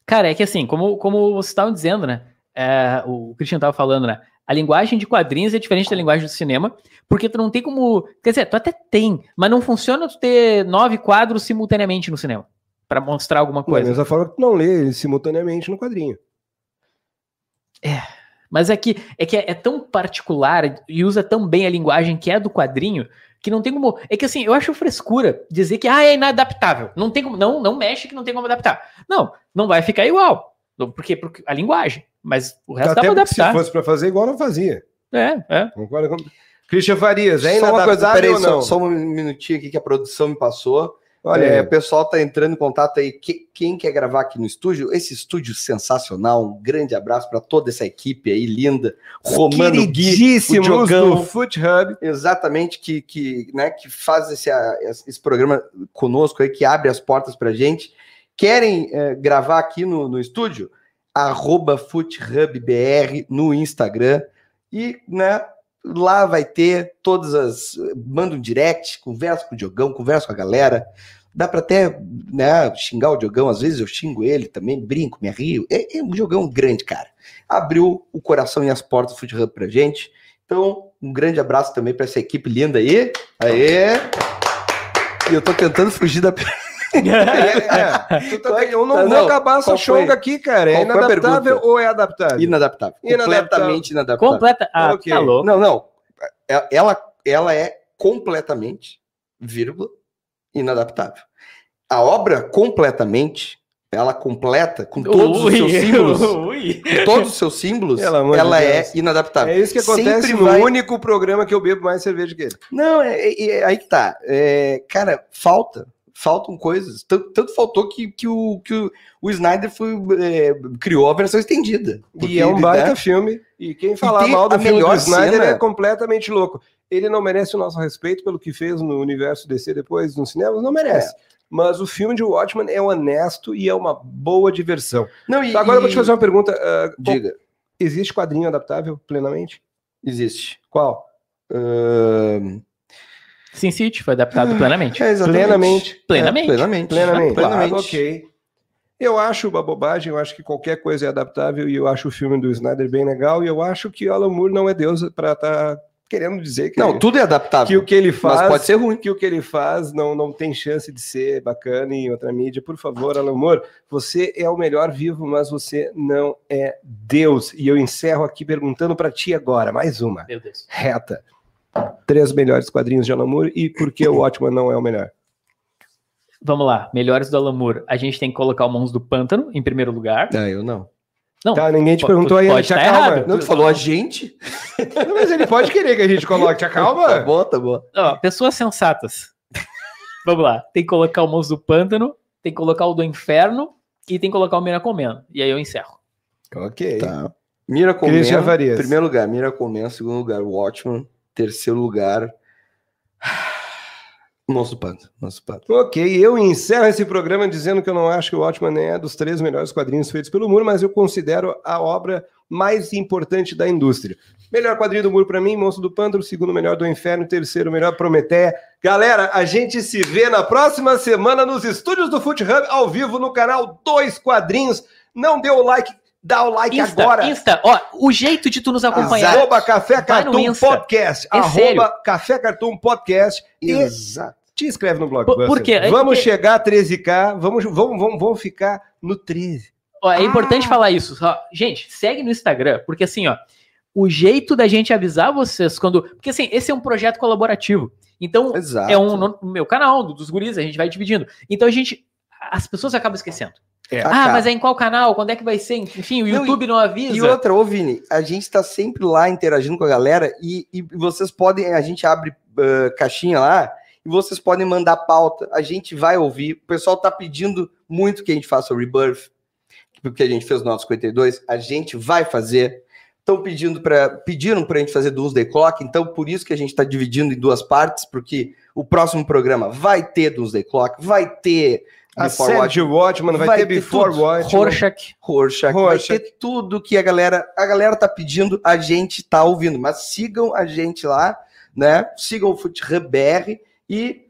Cara, é que assim, como, como vocês estavam dizendo, né? É, o Christian tava falando, né? A linguagem de quadrinhos é diferente da linguagem do cinema, porque tu não tem como. Quer dizer, tu até tem, mas não funciona tu ter nove quadros simultaneamente no cinema para mostrar alguma coisa. mesma forma que tu não lê simultaneamente no quadrinho. Mas é que, é que é, é tão particular e usa tão bem a linguagem que é do quadrinho que não tem como. É que assim, eu acho frescura dizer que ah, é inadaptável. Não tem como. Não, não mexe que não tem como adaptar. Não, não vai ficar igual. Porque, porque a linguagem. Mas o resto dá Até pra porque se adaptar. fosse para fazer igual, não fazia. É, é. Concorda com... Christian Farias, é só uma coisa, peraí, ou não? só, só um minutinho aqui que a produção me passou. Olha, É, o pessoal tá entrando em contato aí. Que- quem quer gravar aqui no estúdio? Esse estúdio sensacional. Um grande abraço para toda essa equipe aí linda. Romano Gui, o Diogão. do Foot Hub. exatamente que, que, né, que faz esse, esse programa conosco aí, que abre as portas pra gente. Querem eh, gravar aqui no, no estúdio? Arroba FootHubBR no Instagram. E, né, lá vai ter todas as. Manda um direct, conversa com o Diogão, conversa com a galera. Dá para até né, xingar o Diogão, às vezes eu xingo ele também, brinco, me rio. É, é um Diogão grande, cara. Abriu o coração e as portas do Foot Hub pra gente. Então, um grande abraço também para essa equipe linda aí. Aê! E eu tô tentando fugir da. É, é. Tu tá- eu não, Não, vou não. acabar essa chonga aqui, cara. É inadaptável ou é adaptável? Inadaptável. Completamente inadaptável. Completa. Ah, Ok. tá louco. Não, não. É- Ela, ela é completamente, vírgula, inadaptável. A obra completamente, ela completa com todos os seus símbolos, Ui. com todos os seus símbolos, Pelo amor de ela é inadaptável. É isso que acontece Sempre no vai- único programa que eu bebo mais cerveja que ele. Não, é, é- é aí que tá. É, cara, falta. Faltam coisas. Tanto, tanto faltou que, que, o, que o, o Snyder foi, é, criou a versão estendida. e é um baita né, filme. E quem falar tem mal do filme do Snyder cena- é completamente louco. Ele não merece o nosso respeito pelo que fez no universo DC depois nos cinemas, não merece. É. Mas o filme de Watchmen é honesto e é uma boa diversão. Não, e, agora eu vou te e- fazer uma pergunta. qual- Diga, existe quadrinho adaptável plenamente? existe. Qual? Ahn, Sin City foi adaptado plenamente. é, exatamente. Plenamente. Plenamente. É, plenamente. Plenamente. Plenamente. Claro, ok. Eu acho uma bobagem, eu acho que qualquer coisa é adaptável e eu acho o filme do Snyder bem legal e eu acho que o Alan Moore não é Deus para estar querendo dizer que, Não, tudo é que adaptável. o que ele faz Mas pode ser ruim. que o que ele faz não, não tem chance de ser bacana em outra mídia. Por favor, Alan Moore, você é o melhor vivo, mas você não é Deus. E eu encerro aqui perguntando para ti agora, mais uma, Meu Deus. reta. Três melhores quadrinhos de Alan Moore e por que o Watchman não é o melhor? Vamos lá. Melhores do Alan Moore. A gente tem que colocar o Mãos do Pântano em primeiro lugar. Não, eu não. Não. Tá, ninguém te perguntou pode te tá acalma. errado. Não, tu falou a gente? Não, mas ele pode querer que a gente coloque, te Tá acalma. bom, tá bom. Ó, pessoas sensatas. Vamos lá. Tem que colocar o Mãos do Pântano, tem que colocar o do Inferno e tem que colocar o Miracle Man. E aí eu encerro. ok. Tá. Farias. primeiro lugar, Miracle Man, segundo lugar, Watchman, terceiro lugar, Pântano, Monstro do Pântano. Ok, eu encerro esse programa dizendo que eu não acho que o Watchman é dos três melhores quadrinhos feitos pelo Moore, mas eu considero a obra mais importante da indústria. Melhor quadrinho do Moore para mim, Monstro do Pântano, segundo melhor do Inferno, terceiro melhor Prometeia. Galera, a gente se vê na próxima semana nos estúdios do Foot Hub, ao vivo no canal Dois Quadrinhos. Não dê o like, dá o like Insta, agora. Insta. Ó, o jeito de tu nos acompanhar. Arroba Café Cartoon. Podcast. É arroba Café Cartoon Podcast. E Exato. te inscreve no blog. Por- por quê? É Vamos porque- chegar a 13k, vamos, vamos, vamos, vamos ficar no 13. Ó, é Ah. importante falar isso. Só, gente, segue no Instagram, porque assim, ó, o jeito da gente avisar vocês quando. Porque assim, esse é um projeto colaborativo. Então, Exato. é um no, meu canal, do- dos guris, a gente vai dividindo. Então a gente. As pessoas acabam esquecendo. É. Ah, Acaba. mas é em qual canal? Quando é que vai ser? Enfim, o Não, YouTube não avisa. E outra, ô Vini, a gente tá sempre lá interagindo com a galera e, e vocês podem, a gente abre ah, caixinha lá e vocês podem mandar pauta, a gente vai ouvir. O pessoal tá pedindo muito que a gente faça o Rebirth, porque a gente fez o nosso 52, a gente vai fazer. Estão pedindo para pediram para a gente fazer Doomsday Clock, então por isso que a gente está dividindo em duas partes, porque o próximo programa vai ter Doomsday Clock, vai ter A Before série Watch, Watchman vai, vai ter ter Before tudo. Watchman. Rorschach. Rorschach, Rorschach. vai ter tudo que a galera, a galera tá pedindo, a gente tá ouvindo, mas sigam a gente lá, né? Sigam o Foot BR e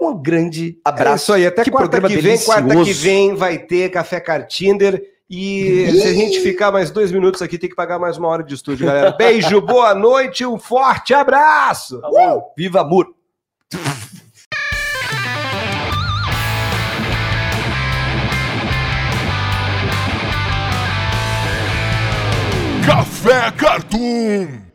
um grande É abraço. isso aí, até Que quarta que vem, quarta que vem vai ter Café Cartinder. E se a gente ficar mais dois minutos aqui, tem que pagar mais uma hora de estúdio, galera. Beijo, boa noite, um forte abraço! Uh! Viva Amor! Café Cartoon.